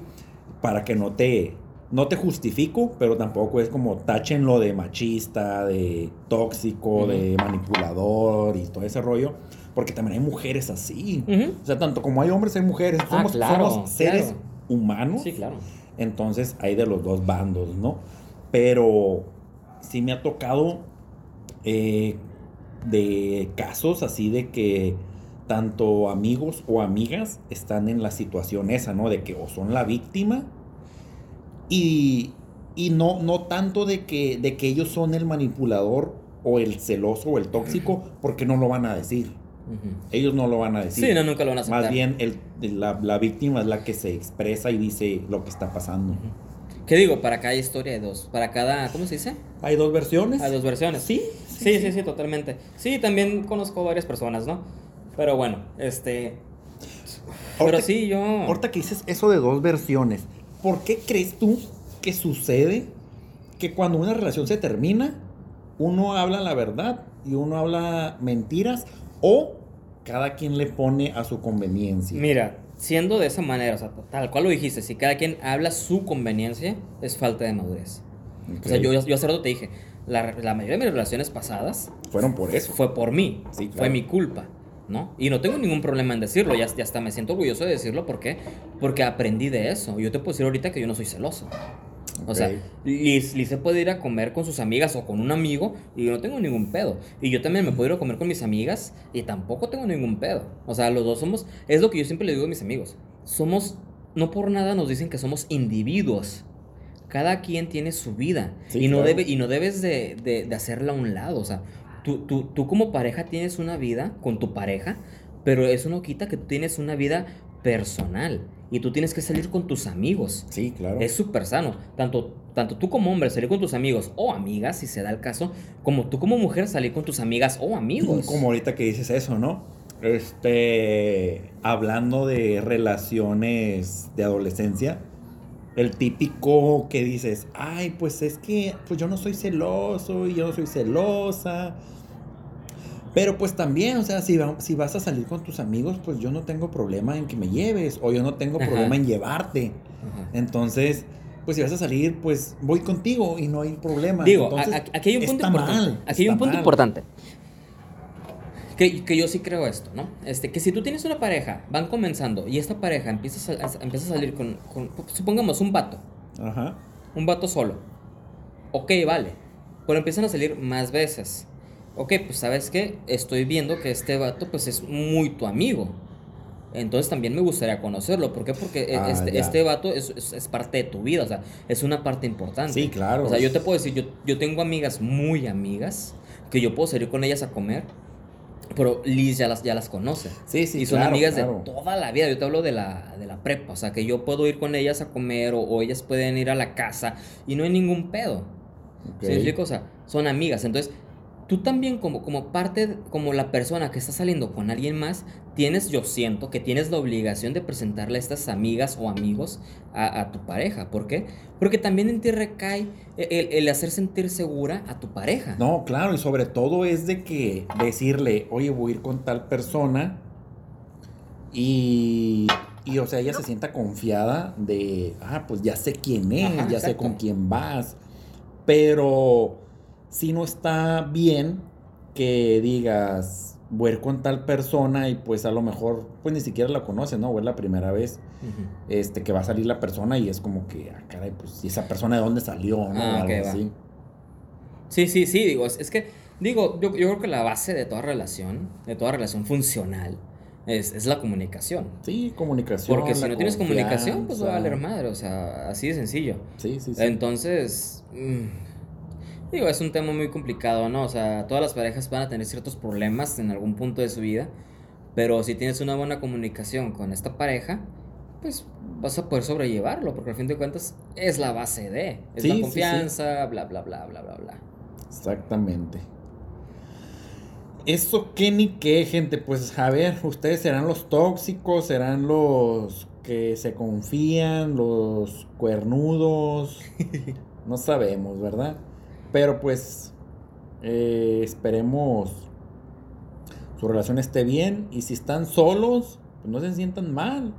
para que no te, no te justifico, pero tampoco es como tachen lo de machista, de tóxico, de manipulador y todo ese rollo. Porque también hay mujeres así. O sea, tanto como hay hombres, hay mujeres. Ah, Somos, claro, somos seres claro. humanos. Sí, claro. Entonces hay de los dos bandos, ¿no? Pero sí me ha tocado eh, de casos así de que tanto amigos o amigas están en la situación esa, ¿no? De que o son la víctima y, y no, no tanto de que, de que ellos son el manipulador o el celoso o el tóxico, porque no lo van a decir. Ujú. Ellos no lo van a decir. Sí, no, nunca lo van a aceptar. Más bien el, la, la víctima es la que se expresa y dice lo que está pasando. ¿Qué digo? Para cada historia hay dos. Para cada, ¿cómo se dice? Hay dos versiones. Hay dos versiones. Sí, Sí, sí, sí, totalmente. Sí, también conozco varias personas, ¿no? Pero bueno, este... Pero Ahorita- sí, yo... Ahorita que dices eso de dos versiones, ¿por qué crees tú que sucede que cuando una relación se termina, uno habla la verdad y uno habla mentiras o cada quien le pone a su conveniencia? Mira, siendo de esa manera, o sea, tal cual lo dijiste, si cada quien habla su conveniencia, es falta de madurez. O sea, yo, yo hace rato te dije, la, la mayoría de mis relaciones pasadas Fueron por eso. fue por mí, Sí, claro. fue mi culpa, ¿no? Y no tengo ningún problema en decirlo, ya, ya hasta me siento orgulloso de decirlo, ¿por qué? Porque aprendí de eso. Yo te puedo decir ahorita que yo no soy celoso. O sea. Liz, Liz se puede ir a comer con sus amigas o con un amigo y yo no tengo ningún pedo. Y yo también me puedo ir a comer con mis amigas y tampoco tengo ningún pedo. O sea, los dos somos, es lo que yo siempre le digo a mis amigos, somos, no por nada nos dicen que somos individuos. Cada quien tiene su vida Sí, y, no claro. debe, y no debes de, de- de hacerla a un lado. O sea, tú, tú, tú como pareja tienes una vida con tu pareja, pero eso no quita que tú tienes una vida personal y tú tienes que salir con tus amigos. Sí, claro. Es súper sano. Tanto, tanto tú como hombre salir con tus amigos o amigas, si se da el caso, como tú como mujer salir con tus amigas o amigos. Como ahorita que dices eso, ¿no? Este, hablando de relaciones de adolescencia, el típico que dices, ay, pues es que pues yo no soy celoso y yo no soy celosa. Pero pues también, o sea, si, va- si vas a salir con tus amigos, pues yo no tengo problema en que me lleves o yo no tengo Ajá. problema en llevarte. Ajá. Entonces, pues si vas a salir, pues voy contigo y no hay problema. Digo, Entonces, aquí hay un punto importante. mal, aquí hay un punto mal. importante. Que, que yo sí creo esto, ¿no? Este, que si tú tienes una pareja, van comenzando y esta pareja empieza a, a- empieza a salir con, con, supongamos, un vato, Ajá. un vato solo. Ok, vale. Pero empiezan a salir más veces. Ok, pues sabes qué, estoy viendo que este vato pues es muy tu amigo. Entonces también me gustaría conocerlo. ¿Por qué? Porque e- Ah, este, este vato es, es- es parte de tu vida, o sea, es una parte importante. Sí, claro. O sea, yo te puedo decir, yo, yo tengo amigas muy amigas que yo puedo salir con ellas a comer, pero Liz ya las, ya las conoce. Sí, sí, y son claro, amigas claro. de toda la vida. Yo te hablo de la, de la prepa. O sea, que yo puedo ir con ellas a comer o, o ellas pueden ir a la casa y no hay ningún pedo. Ok. ¿Sí me explico? O sea, son amigas. Entonces, tú también como, como parte, como la persona que está saliendo con alguien más, tienes, yo siento que tienes la obligación de presentarle a estas amigas o amigos a, a tu pareja. ¿Por qué? Porque también en ti recae el, el hacer sentir segura a tu pareja. No, claro, y sobre todo es de que decirle, oye, voy a ir con tal persona y, y o sea, ella se sienta confiada de, ah, pues ya sé quién es, Ajá, ya sé con quién vas, pero si no está bien que digas, voy a ir con tal persona y pues a lo mejor, pues ni siquiera la conoces, ¿no? O es la primera vez este, que va a salir la persona y es como que, ah, caray, pues, ¿y esa persona de dónde salió, no? Ah, algo así. Sí, sí, sí, digo, es, es que, digo, yo, yo creo que la base de toda relación, de toda relación funcional, es, es la comunicación. Sí, comunicación. Porque si no tienes comunicación, pues va a valer madre, o sea, así de sencillo. Sí, sí, sí. Entonces, mm, digo, es un tema muy complicado, ¿no? O sea, todas las parejas van a tener ciertos problemas en algún punto de su vida, pero si tienes una buena comunicación con esta pareja, pues vas a poder sobrellevarlo, porque al fin de cuentas es la base de, es Sí, la sí. confianza, bla, bla, bla, bla, bla, bla. Exactamente. Eso qué ni qué, gente. Pues a ver, ustedes serán los tóxicos, serán los que se confían, los cuernudos. *laughs* No sabemos, ¿verdad? Pero pues eh, esperemos su relación esté bien. Y si están solos, pues no se sientan mal.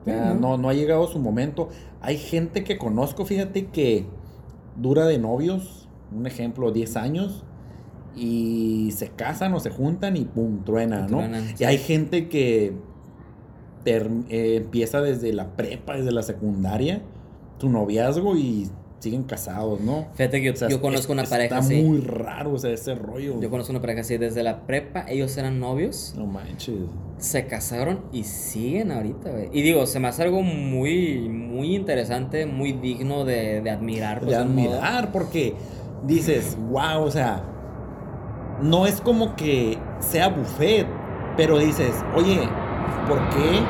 O sea, ¿no? no, no ha llegado su momento. Hay gente que conozco, fíjate, que dura de novios, un ejemplo, 10 años, y se casan o se juntan y pum, truena, ¿no? Y hay gente que ter- eh, empieza desde la prepa, desde la secundaria, tu noviazgo y siguen casados, ¿no? Fíjate que yo, O sea, yo conozco es- una pareja está así. muy raro, o sea, ese rollo. Yo conozco una pareja así, desde la prepa ellos eran novios, No manches. se casaron y siguen ahorita, güey. Y digo, se me hace algo muy, muy interesante, muy digno de, de admirar. pues, de modo. admirar, porque dices, wow, o sea, no es como que sea buffet, pero dices, oye, ¿por qué?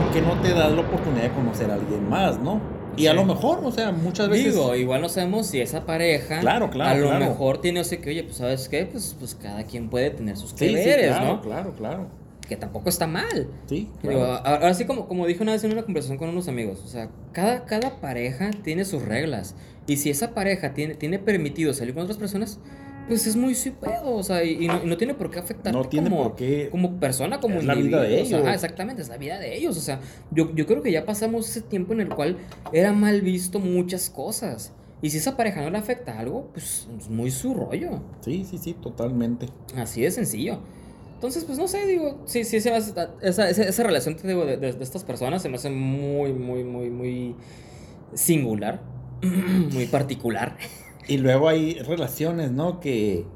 ¿Por qué no te das la oportunidad de conocer a alguien más, no? Y a Sí. lo mejor, o sea, muchas veces. Digo, igual no sabemos si esa pareja Claro, claro, a lo claro. mejor tiene, o sea, que, oye, pues sabes qué, pues, pues cada quien puede tener sus sí, sí, deberes, claro, ¿no? claro, claro. Que tampoco está mal. Sí, Digo, claro. a- ahora sí, como, como dije una vez en una conversación con unos amigos, o sea, cada, cada pareja tiene sus reglas. Y si esa pareja tiene, tiene permitido salir con otras personas, pues es muy su pedo, o sea, y, y no, y no tiene por qué afectar No tiene como, por qué. como persona, como Es la vida de individuo, ellos. ajá, exactamente, es la vida de ellos. O sea, yo, yo creo que ya pasamos ese tiempo en el cual era mal visto muchas cosas. Y si esa pareja no le afecta algo, pues es muy su rollo. Sí, sí, sí, totalmente. Así de sencillo. Entonces, pues no sé, digo, sí, sí, esa, esa, esa relación te digo, de, de- de estas personas se me hace muy, muy, muy, muy singular, *clears throat* muy particular. Y luego hay relaciones, ¿no? Que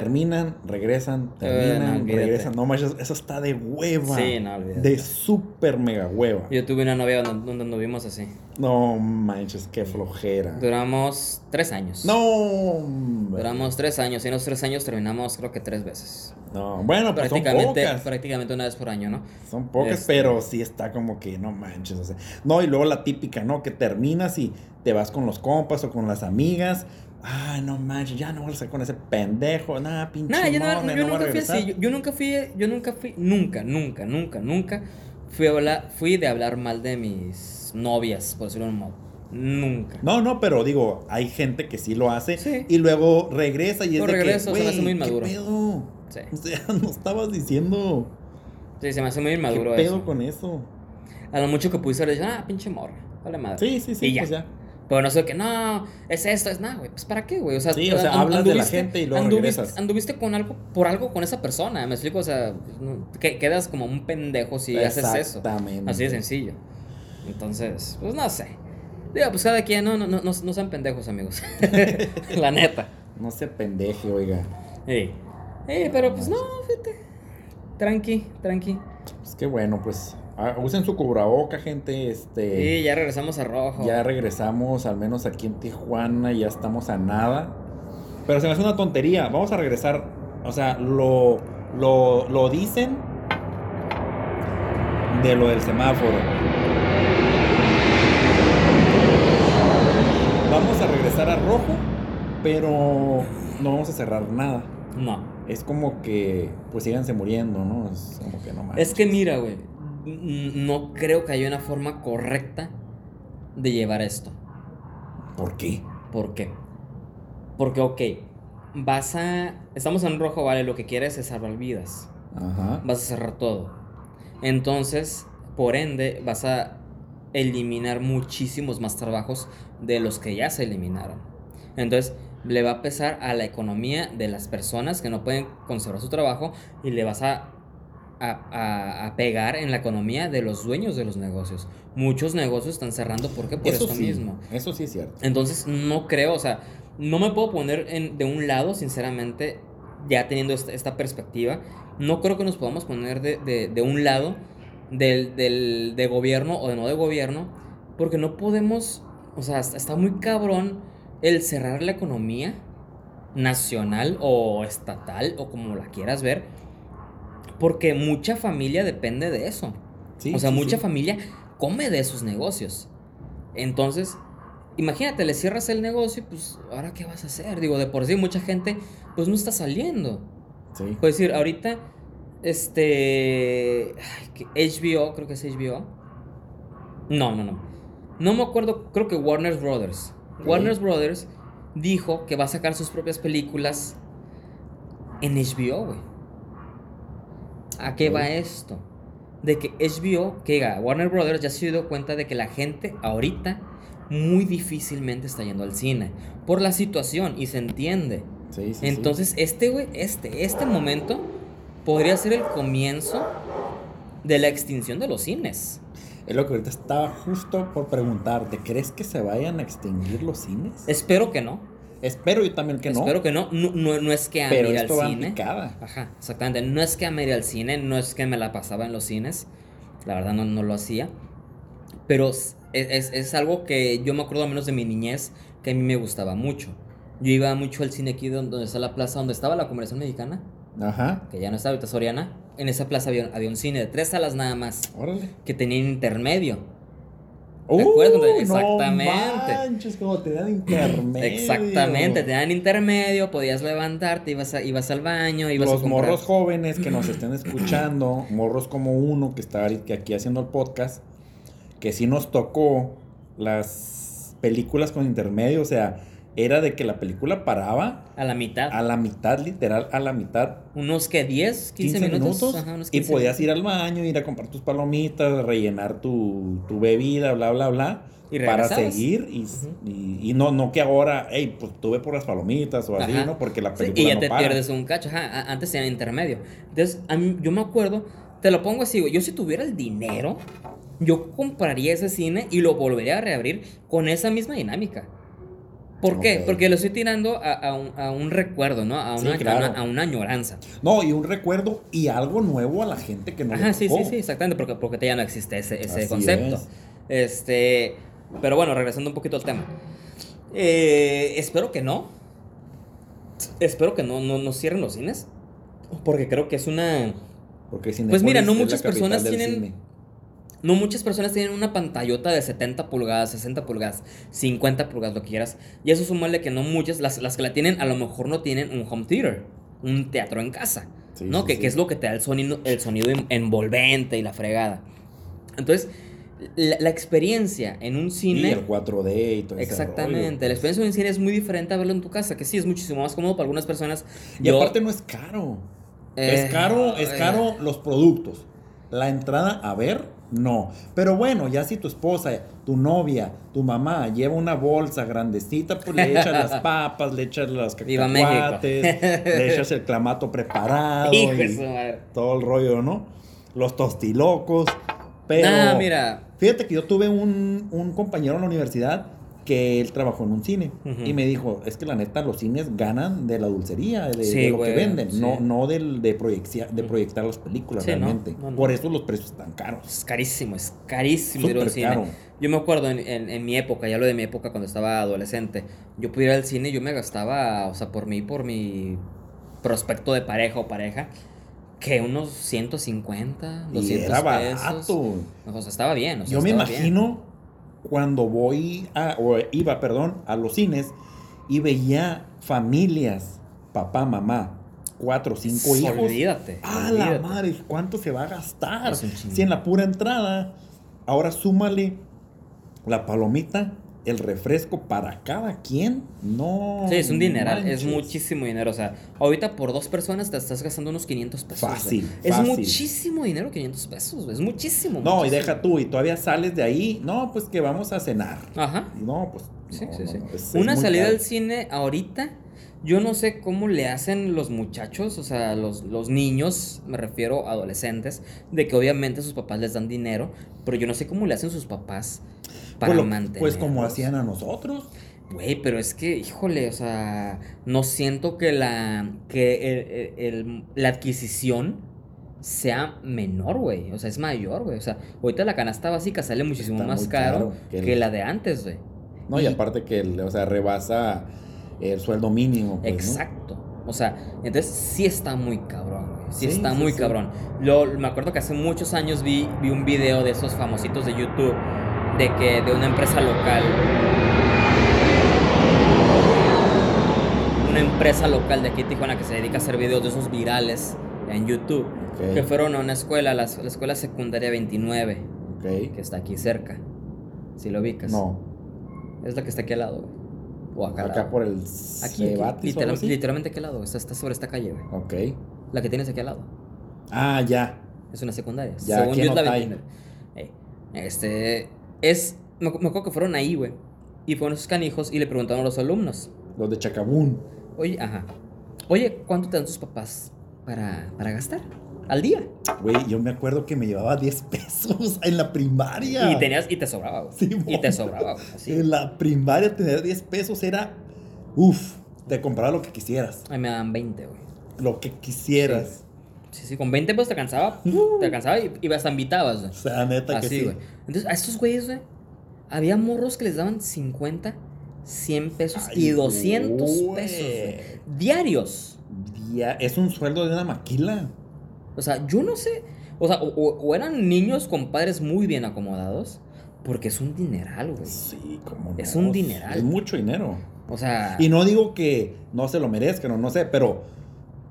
terminan, regresan, terminan, Eh, no, olvídate. regresan. No manches, eso está de hueva. Sí, no, olvídate. De súper mega hueva. Yo tuve una novia donde, donde anduvimos así. No manches, qué flojera. Duramos tres años. No, hombre. Duramos tres años y en esos tres años terminamos creo que tres veces. No, bueno, pues son prácticamente, pocas. prácticamente una vez por año, ¿no? Son pocas, Este- pero sí está como que no manches. O sea. No, y luego la típica, ¿no? Que terminas y te vas con los compas o con las amigas. Ay, no manches, ya no voy a estar con ese pendejo. Nada, pinche. Nada, yo, no- yo no nunca fui así. Yo, yo nunca fui, yo nunca fui, nunca, nunca, nunca, nunca fui, a hablar, fui de hablar mal de mis novias, por decirlo de un modo. Nunca. No, no, pero digo, hay gente que sí lo hace Sí. y luego regresa y es de que, se me hace muy ¿qué inmaduro. pedo? Sí. O sea, *laughs* no estabas diciendo Sí, se me hace muy qué inmaduro pedo eso. con eso. A lo mucho que pudiste haber dicho, ah, pinche morra, vale madre. Sí, sí, sí, Y ya. pues ya. Pero no sé que, no, es esto, es nada, güey. Pues para qué, güey. O sea, Sí, o sea, an- hablas de la gente y luego anduviste, regresas. anduviste con algo, por algo con esa persona, me explico, o sea, no, que, quedas como un pendejo si haces eso. Exactamente. Así de sencillo. Entonces, pues no sé. Digo, pues cada quien, no, no, no, no sean pendejos, amigos. *laughs* *laughs* la neta. No se pendeje, oiga. Ey. Ey, pero pues no, fíjate. Tranqui, tranqui. Pues qué bueno, pues usen su cubraboca, gente. Este, Y ya regresamos a rojo. ya regresamos, al menos aquí en Tijuana, ya estamos a nada. Pero se me hace una tontería. Vamos a regresar. O sea, lo, lo, lo dicen de lo del semáforo. vamos a regresar a rojo, pero no vamos a cerrar nada. No. Es como que, pues síganse muriendo, ¿no? Es como que no manches. Es que mira, güey, no creo que haya una forma correcta de llevar esto. ¿Por qué? ¿Por qué? Porque, ok, vas a... Estamos en rojo, vale, lo que quieres es salvar vidas. Ajá. Vas a cerrar todo. Entonces, por ende, vas a eliminar muchísimos más trabajos de los que ya se eliminaron. Entonces, le va a pesar a la economía de las personas que no pueden conservar su trabajo y le vas a, a, pegar en la economía de los dueños de los negocios. Muchos negocios están cerrando porque por Eso esto sí, mismo. eso sí es cierto. Entonces, no creo, o sea, no me puedo poner en- de un lado, sinceramente, ya teniendo esta, esta perspectiva, no creo que nos podamos poner de, de- de un lado del, del- de gobierno o de no de gobierno, porque no podemos, o sea, está muy cabrón el cerrar la economía nacional o estatal o como la quieras ver, porque mucha familia depende de eso. Sí, o sea, sí, mucha sí. familia come de esos negocios. Entonces, imagínate, le cierras el negocio y pues, ¿ahora qué vas a hacer? Digo, de por sí mucha gente pues no está saliendo. Sí. Puedes decir, ahorita, este, HBO, creo que es HBO. No, no, no. No me acuerdo, creo que Warner Brothers. Warner Brothers dijo que va a sacar sus propias películas en HBO, güey. ¿A qué va esto? De que HBO, que diga, Warner Brothers ya se dio cuenta de que la gente ahorita muy difícilmente está yendo al cine por la situación y se entiende. Sí, sí, sí. Entonces, este, güey, este, este momento podría ser el comienzo de la extinción de los cines. Es lo que ahorita estaba justo por preguntarte. ¿Crees que se vayan a extinguir los cines? Espero que no. Espero yo también que no. Espero que no. No, no, no es que ame pero ir esto al cine. picada. Ajá, exactamente. No es que ame ir al cine, no es que me la pasaba en los cines. La verdad no, no lo hacía. Pero es, es- es algo que yo me acuerdo al menos de mi niñez que a mí me gustaba mucho. Yo iba mucho al cine aquí donde, donde está la plaza, donde estaba la conversación mexicana, Ajá. que ya no está ahorita Soriana. En esa plaza había, había un cine de tres salas nada más, Órale. que tenía intermedio. ¿Te acuerdas cuando- Exactamente. No manches, como te dan intermedio. Exactamente, te dan intermedio, podías levantarte, ibas, a- ibas al baño, ibas a Los comprar. morros jóvenes que nos estén escuchando, *clears throat* morros como uno que está aquí haciendo el podcast, que sí nos tocó las películas con intermedio, o sea, era de que la película paraba A la mitad. a la mitad, literal, a la mitad, Unos que 10, 15, 15 minutos. minutos, Ajá, unos y 15 podías ir al baño, ir a comprar tus palomitas, rellenar tu, tu bebida, bla, bla, bla. Y para seguir y, Ujú. y- y no, no que ahora, hey, pues tuve por las palomitas o así, Ajá. ¿no? Porque la Sí, película y ya no te para. pierdes un cacho. Ajá, antes era intermedio. Entonces, a mí, yo me acuerdo, te lo pongo así, güey. Yo si tuviera el dinero, yo compraría ese cine y lo volvería a reabrir con esa misma dinámica. ¿Por qué? Porque lo estoy tirando a, a un, a un recuerdo, ¿no? A una, a claro. una- a una añoranza. No, y un recuerdo y algo nuevo a la gente que no Ajá, le sí, sí, sí, exactamente, porque, porque ya no existe ese, ese concepto. es. Este, pero bueno, regresando un poquito al tema. Eh, espero que no. Espero que no, no, no cierren los cines. Porque creo que es una... Porque Pues mira, no muchas personas tienen- cine. No muchas personas tienen una pantallota de 70 pulgadas, 60 pulgadas, 50 pulgadas, lo que quieras. Y eso sumarle que no muchas, las, las que la tienen, a lo mejor no tienen un home theater, un teatro en casa. Sí, ¿No? sí, que, sí. que es lo que te da el sonido, el sonido en- envolvente y la fregada. Entonces, la, la experiencia en un Y cine. el 4D y todo Exactamente, la experiencia en un cine es muy diferente a verlo en tu casa, que sí es muchísimo más cómodo para algunas personas. Y Yo- aparte no es caro. Eh, es caro, es eh. caro los productos. La entrada a ver, no. Pero bueno, ya si tu esposa, tu novia, tu mamá lleva una bolsa grandecita, pues le echas las *laughs* papas, le echas México. cacahuates, le echas el clamato preparado *laughs* Hijo y todo el rollo, ¿no? Los tostilocos. Pero Nah, mira. fíjate que yo tuve un, un compañero en la universidad que él trabajó en un cine y me dijo, es que la neta los cines ganan de la dulcería, de, Sí, de lo güey, que venden, sí. no, no del, de, proyeccia- de proyectar las películas Sí, realmente. no, no. Por eso los precios están caros. Es carísimo, es carísimo ir a un Súper cine. caro. Yo me acuerdo en, en- en mi época, ya lo de mi época cuando estaba adolescente, yo pudiera ir al cine y yo me gastaba, o sea, por mí, por mi prospecto de pareja o pareja, que unos 150, 200 y era pesos. barato. O sea, estaba bien. o sea, Yo me bien. Cuando voy a, o iba, perdón, a los cines y veía familias, papá, mamá, cuatro, cinco hijos. Olvídate. ¡Ah, la madre! ¿Cuánto se va a gastar? Si en la pura entrada, ahora súmale la palomita, el refresco para cada quien. No. Sí, es un dineral, es muchísimo dinero. O sea, ahorita por dos personas te estás gastando unos 500 pesos. Fácil, Es muchísimo dinero, 500 pesos. Es muchísimo. No, y deja tú, y todavía sales de ahí. No, pues que vamos a cenar. Ajá. No, pues. Sí, no, sí, sí. no, es- es Una salida al cine ahorita, yo no sé cómo le hacen los muchachos, o sea, los, los niños, me refiero a adolescentes, de que obviamente sus papás les dan dinero, pero yo no sé cómo le hacen sus papás para Pues, lo- mantener. pues como hacían a nosotros. Güey, pero es que, híjole, o sea, no siento que la, que el- el- el- la adquisición sea menor, güey. O sea, es mayor, güey. O sea, ahorita la canasta básica sale muchísimo Está más caro, que la de antes, güey. No, y Y- aparte que, el- o sea, rebasa el sueldo mínimo. pues, ¿no? Exacto. O sea, entonces sí está muy cabrón, güey. Sí, Sí, está sí, muy sí. cabrón. Yo me acuerdo que hace muchos años vi, vi un video de esos famositos de YouTube de que de una empresa local. Una empresa local de aquí Tijuana que se dedica a hacer videos de esos virales en YouTube. Que fueron a una escuela, la, la escuela secundaria 29, Ok. que está aquí cerca. Si lo ubicas. No, Es la que está aquí al lado, güey. O acá acá lado. por el Aquí, aquí, literal- literalmente aquí al lado, está, está sobre esta calle, güey. Ok. La que tienes aquí al lado. Ah, ya. Es una secundaria. Ya, Según yo es la Otay. 29. Ey, Este. Es. Me, me acuerdo que fueron ahí, güey. Y fueron esos canijos y le preguntaron a los alumnos. Los de Chacabún. Oye, ajá. Oye, ¿cuánto te dan tus papás para, para gastar? Al día. Güey, yo me acuerdo que me llevaba 10 pesos *laughs* en la primaria. Y tenías. Y te sobraba, güey. Sí, y te sobraba, güey. Así. En la primaria tener 10 pesos era. Uf, te compraba lo que quisieras. A mí me dan 20, güey. Lo que quisieras. Sí, sí, con 20 pesos te alcanzaba. *laughs* Uh. Te alcanzaba y, y hasta invitabas, güey. O sea, neta que Así, sí. güey. Entonces, a estos güeyes, güey, había morros que les daban 50, 100 pesos y Ay, 200 güey. pesos güey, diarios. Es un sueldo de una maquila. O sea, yo no sé. O sea, o, o- eran niños con padres muy bien acomodados, porque es un dineral, güey. Sí, como Es un dineral. Es mucho dinero. O sea, Y no digo que no se lo merezcan o no sé, pero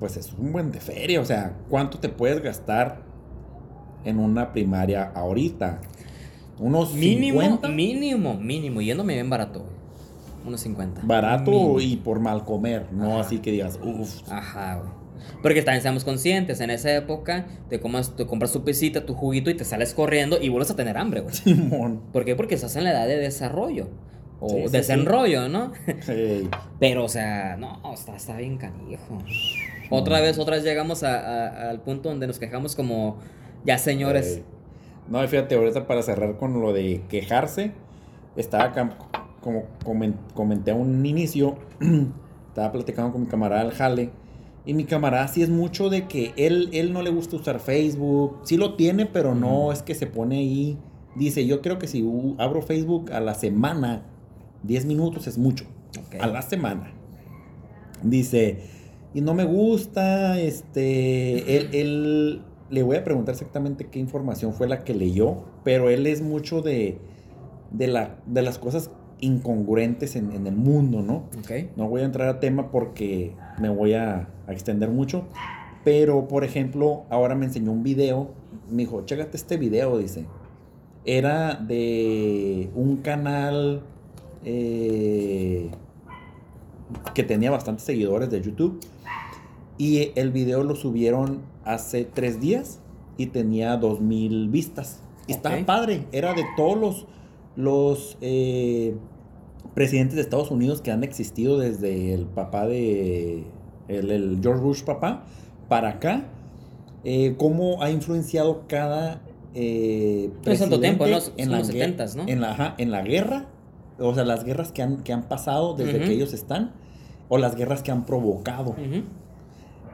pues es un buen de feria. O sea, ¿cuánto te puedes gastar en una primaria ahorita? ¿Unos mínimo, 50? mínimo, mínimo. Yéndome bien barato, güey. Unos 50. Barato Mínimo. y por mal comer, no Ajá. así que digas, uff. Ajá, güey. Porque también seamos conscientes, en esa época te, comas, te compras tu pesita, tu juguito y te sales corriendo y vuelves a tener hambre, güey. Simón. ¿Por qué? Porque estás en la edad de desarrollo. O Sí, sí, desenrollo, ¿no? *laughs* Pero, o sea, no, está, está bien canijo. Otra vez, otra vez llegamos a- a- al punto donde nos quejamos como ya señores. No, fíjate, ahorita para cerrar con lo de quejarse, estaba acá, como comen- comenté a un inicio, *clears throat* estaba platicando con mi camarada el Jale, y mi camarada sí es mucho de que él, él no le gusta usar Facebook, sí lo tiene, pero no es que se pone ahí, dice, yo creo que si abro Facebook a la semana, 10 minutos es mucho, a la semana. Dice, y no me gusta, este, él, él- le voy a preguntar exactamente qué información fue la que leyó, pero él es mucho de, de, la, de las cosas incongruentes en, en el mundo, ¿no? Ok. No voy a entrar a tema porque me voy a, a extender mucho, pero por ejemplo, ahora me enseñó un video, me dijo, chécate este video, dice. Era de un canal eh, que tenía bastantes seguidores de YouTube. Y el video lo subieron hace tres días y tenía dos mil vistas. Y estaba padre. Era de todos los, los eh, presidentes de Estados Unidos que han existido desde el papá de. El, el George Bush papá para acá. eh, cómo ha influenciado cada. Eh, tiempo, Son los 70s, ¿no? En la, ajá, en la guerra. O sea, las guerras que han, que han pasado desde que ellos están. O las guerras que han provocado.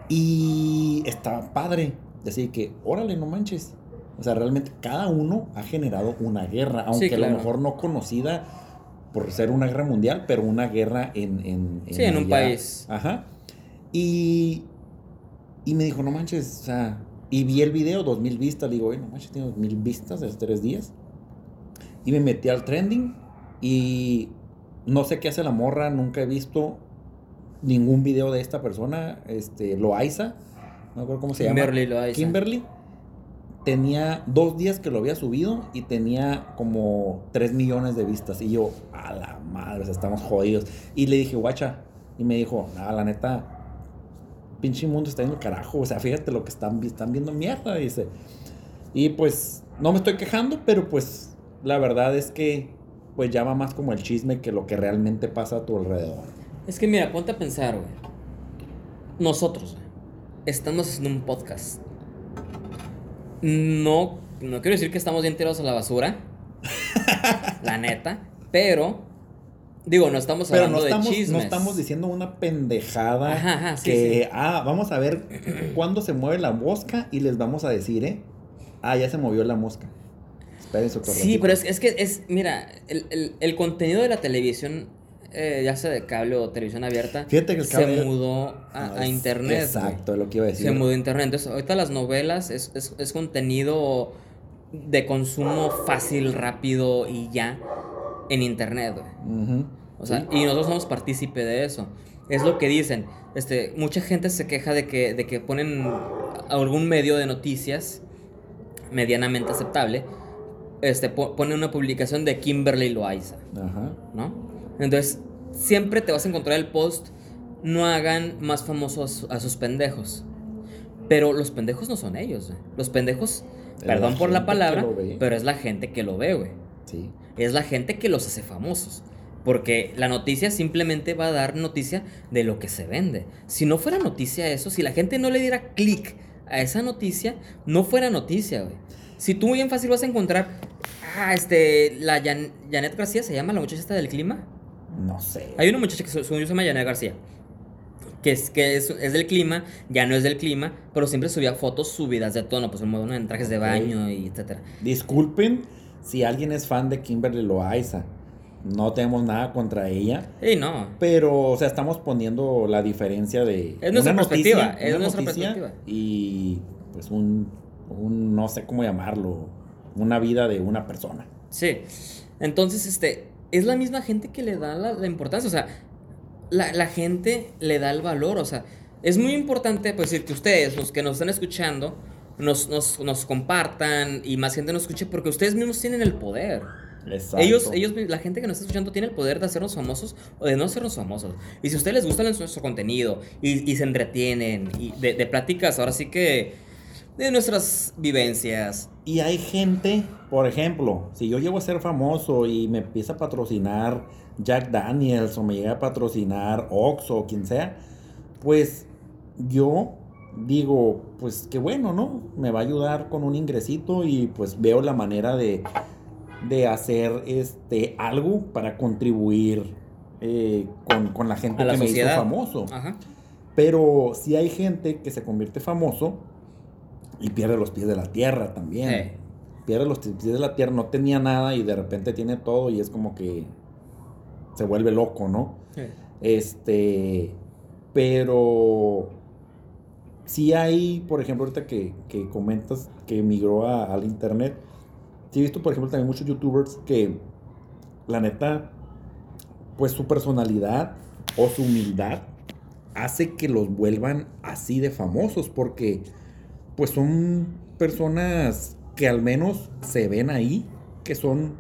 Y estaba padre. Decir que, órale, no manches. O sea, realmente cada uno ha generado una guerra, aunque a claro. lo mejor no conocida por ser una guerra mundial, pero una guerra en... en, Sí, en un país. Ajá. Y, y me dijo, no manches, o sea, y vi el video, dos mil vistas, le digo, "Oye, no manches, tiene dos mil vistas de tres días. Y me metí al trending y no sé qué hace la morra, nunca he visto ningún video de esta persona, este, Loaiza, no me acuerdo cómo se Kimberly llama. Loaiza. Kimberly. Tenía dos días que lo había subido y tenía como 3 millones de vistas. Y yo, a la madre, estamos jodidos. Y le dije, guacha. Y me dijo, nada, la neta, pinche mundo está en el carajo. O sea, fíjate lo que están, están viendo mierda, dice. Y pues, no me estoy quejando, pero pues, la verdad es que, pues llama más como el chisme que lo que realmente pasa a tu alrededor. Es que mira, ponte a pensar, güey. Nosotros, güey, estamos haciendo un podcast. No, no quiero decir que estamos bien tirados a la basura. *laughs* la neta. Pero, digo, no estamos Pero hablando no estamos, de chismes. no estamos diciendo una pendejada Ajá, ajá, sí, que, sí. ah, vamos a ver *clears throat* cuándo se mueve la mosca y les vamos a decir, ¿eh? Ah, ya se movió la mosca. Esperen su Sí, pero es, es que es, mira, el, el- el contenido de la televisión, eh, ya sea de cable o televisión abierta, Fíjate que el se mudó a, No, a es- internet. Exacto, lo que iba a decir. Se mudó a internet. Entonces, ahorita las novelas es, es, es contenido de consumo fácil, rápido y ya en internet, güey. O sea, Sí. y nosotros somos partícipe de eso. Es lo que dicen. Este, mucha gente se queja de que, de que ponen algún medio de noticias medianamente aceptable. Este, po- pone una publicación de Kimberly Loaiza, Ajá. ¿no? Entonces, siempre te vas a encontrar el post, no hagan más famosos a sus pendejos. Pero los pendejos no son ellos, güey. Los pendejos, Es perdón por la palabra, pero es la gente que lo ve, güey Sí. es la gente que los hace famosos. Porque la noticia simplemente va a dar noticia de lo que se vende. Si no fuera noticia eso, si la gente no le diera clic a esa noticia, no fuera noticia, güey. Si tú bien fácil vas a encontrar, ah, este, la Jan- Janet García se llama la muchacha esta del clima. No sé. Hay una muchacha que su- su- se llama Janet García. Que, es, que es, es del clima, ya no es del clima, pero siempre subía fotos subidas de tono, pues bueno, en trajes de baño y etcétera. Disculpen si alguien es fan de Kimberly Loaiza. No tenemos nada contra ella. Y no, Pero, o sea, estamos poniendo la diferencia de. Es nuestra una perspectiva, noticia, es una nuestra perspectiva. Y, pues, un, un. No sé cómo llamarlo. Una vida de una persona. Sí. Entonces, este, es la misma gente que le da la, la importancia. O sea, la, la gente le da el valor. O sea, es muy importante, pues, decir que ustedes, los que nos están escuchando, nos, nos, nos compartan y más gente nos escuche porque ustedes mismos tienen el poder. Exacto. Ellos, ellos, la gente que nos está escuchando tiene el poder de hacernos famosos o de no hacernos famosos. Y si a ustedes les gusta nuestro contenido y, y se entretienen y de, de pláticas, ahora sí que de nuestras vivencias, Y hay gente, por ejemplo, si yo llego a ser famoso y me empieza a patrocinar Jack Daniels o me llega a patrocinar Oxxo o quien sea, pues yo digo, pues qué bueno, ¿no? Me va a ayudar con un ingresito y pues veo la manera de, de hacer este algo para contribuir eh, con, con la gente a la que me hizo famoso. Ajá. Pero si hay gente que se convierte famoso y pierde los pies de la tierra también. Pierde los pies de la tierra, no tenía nada y de repente tiene todo y es como que se vuelve loco, ¿no? Sí. Este, pero si hay, por ejemplo, ahorita que, que comentas que migró a- al internet, sí he visto, por ejemplo, también muchos youtubers que, la neta, pues su personalidad o su humildad hace que los vuelvan así de famosos, porque pues son personas que al menos se ven ahí, que son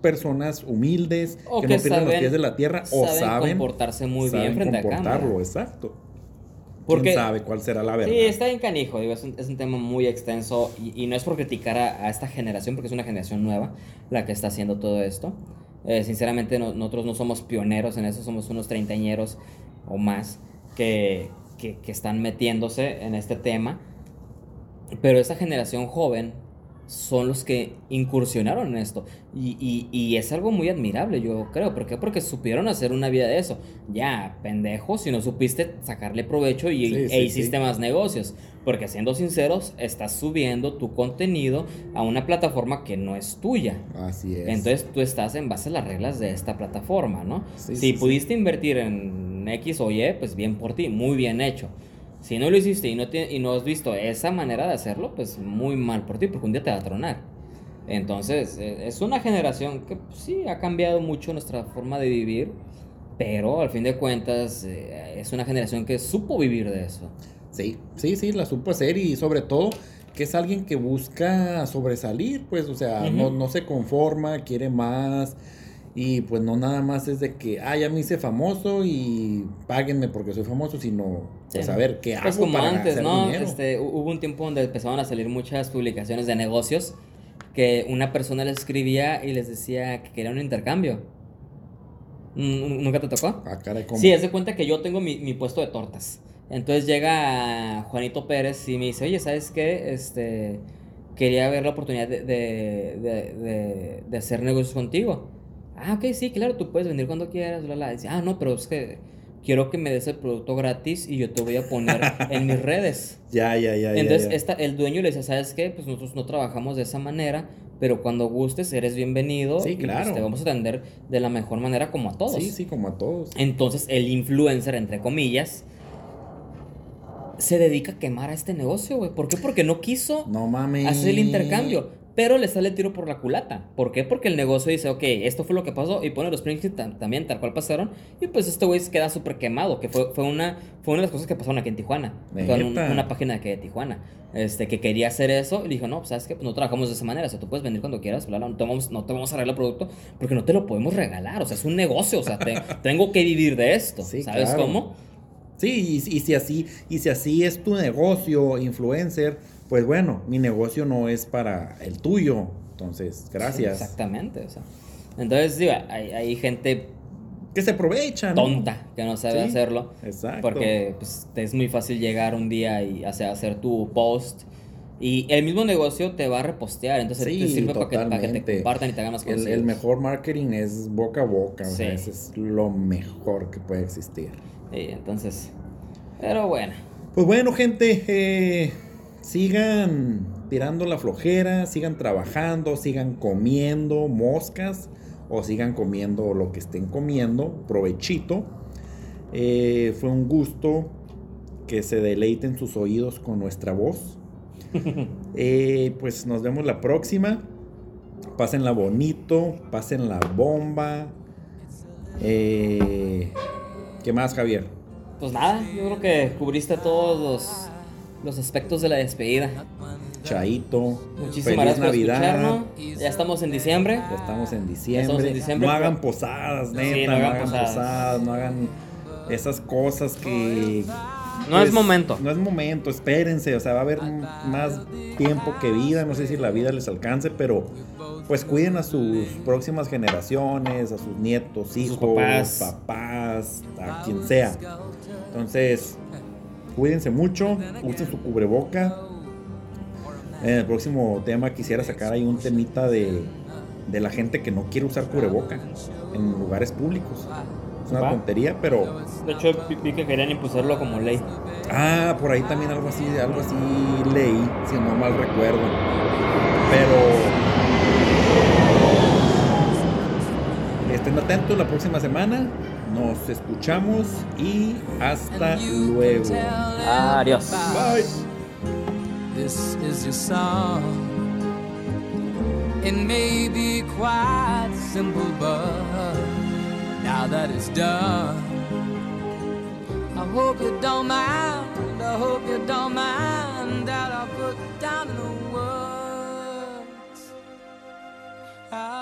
personas humildes, O que, que no pierden los saben- pies de la tierra o saben saben comportarse muy saben bien frente a comportarlo, cámara. exacto. Porque- ¿Quién sabe cuál será la verdad? Sí, está bien canijo, digo, es un, es un tema muy extenso y, y no es por criticar a, a esta generación, porque es una generación nueva la que está haciendo todo esto. Eh, sinceramente, no- nosotros no somos pioneros en eso, somos unos treintañeros o más que, que, que están metiéndose en este tema. Pero esa generación joven son los que incursionaron en esto. Y, y- y es algo muy admirable, yo creo. ¿Por qué? Porque supieron hacer una vida de eso. Ya, pendejo, si no supiste sacarle provecho y, Sí, e sí, hiciste sí. más negocios. Porque siendo sinceros, estás subiendo tu contenido a una plataforma que no es tuya. Así es. Entonces tú estás en base a las reglas de esta plataforma, ¿no? Sí, si pudiste invertir en X o Y, pues bien por ti, muy bien hecho. Si no lo hiciste y no, te- y no has visto esa manera de hacerlo, pues muy mal por ti, porque un día te va a tronar. Entonces, eh, es una generación que pues, sí ha cambiado mucho nuestra forma de vivir, pero al fin de cuentas eh, es una generación que supo vivir de eso. Sí, sí, sí, la supo hacer y sobre todo que es alguien que busca sobresalir, pues, o sea, no, no se conforma, quiere más. Y pues no nada más es de que, ah, ya me hice famoso y páguenme porque soy famoso, sino pues Sí. a ver qué hago Es como para antes, hacer ¿no? dinero. Este, hu- hubo un tiempo donde empezaron a salir muchas publicaciones de negocios que una persona les escribía y les decía que quería un intercambio. ¿Nunca te tocó? Ah, caray, ¿cómo? Sí, haz de cuenta que yo tengo mi, mi puesto de tortas. Entonces llega Juanito Pérez y me dice, oye, ¿sabes qué? Este, quería ver la oportunidad de, de, de- de hacer negocios contigo. Ah, ok, sí, claro, tú puedes venir cuando quieras, bla, bla. Dice, ah, no, pero es que quiero que me des el producto gratis y yo te voy a poner *laughs* en mis redes. Ya, ya, ya. ya, Entonces, ya. Esta, el dueño le dice, ¿sabes qué? Pues nosotros no trabajamos de esa manera, pero cuando gustes eres bienvenido. Sí, y, pues, claro. te vamos a atender de la mejor manera como a todos. Sí, sí, como a todos. Entonces el influencer, entre comillas, se dedica a quemar a este negocio, güey. ¿Por qué? Porque no quiso No mames. hacer el intercambio. Pero le sale el tiro por la culata. ¿Por qué? Porque el negocio dice, ok, esto fue lo que pasó. Y pone los prints también tal cual pasaron. Y pues este güey se queda súper quemado. Que fue, fue, una, fue una de las cosas que pasaron aquí en Tijuana. Con un- una página de aquí de Tijuana. Este, que quería hacer eso. Y le dijo, no, pues sabes que pues, no trabajamos de esa manera. O sea, tú puedes venir cuando quieras. bla, bla, no, te vamos, no te vamos a arreglar el producto. Porque no te lo podemos regalar. O sea, es un negocio. O sea, te- *laughs* tengo que vivir de esto. Sí, ¿Sabes claro. cómo? Sí, y, y si así, y si así es tu negocio, influencer, pues bueno, mi negocio no es para el tuyo. Entonces, gracias. Exactamente. O sea. Entonces, digo, hay, hay gente que se aprovechan. tonta que no sabe Sí, hacerlo. Exacto. Porque pues, es muy fácil llegar un día y hacer, hacer tu post. Y el mismo negocio te va a repostear. Entonces Sí, te sirve para que, para que te compartan y te hagan más el, conocidos. el mejor marketing es boca a boca. o sea, Sí. es lo mejor que puede existir. Sí, entonces. Pero bueno. Pues bueno, gente, eh, sigan tirando la flojera, sigan trabajando, sigan comiendo moscas o sigan comiendo lo que estén comiendo, provechito. Eh, fue un gusto que se deleiten sus oídos con nuestra voz. *laughs* Eh, pues nos vemos la próxima. Pásenla bonito, pásenla bomba. Eh, ¿Qué más, Javier? Pues nada, yo creo que cubriste todos los, los aspectos de la despedida. Chaito. Muchísimas Feliz gracias por Navidad. escucharnos. Ya estamos en diciembre. Ya estamos en diciembre. estamos en diciembre, no hagan posadas, neta. Sí, no, no hagan posadas. posadas. no hagan esas cosas que. No pues, es momento. No es momento, espérense. O sea, va a haber más tiempo que vida. No sé si la vida les alcance, pero pues cuiden a sus próximas generaciones, a sus nietos, hijos, papás. papás, a quien sea. Entonces, cuídense mucho, usen su cubreboca. En el próximo tema quisiera sacar ahí un temita de, de la gente que no quiere usar cubreboca en lugares públicos. Es una Va. tontería, pero De hecho, vi- que querían imponerlo como ley. ah, por ahí también algo así, algo así leí, si no mal recuerdo. Pero estén atentos la próxima semana. Nos escuchamos y hasta luego. Adiós. Bye. This is your song. It may be quite simple, but now that it's done, I hope you don't mind. I hope you don't mind that I put down the words. I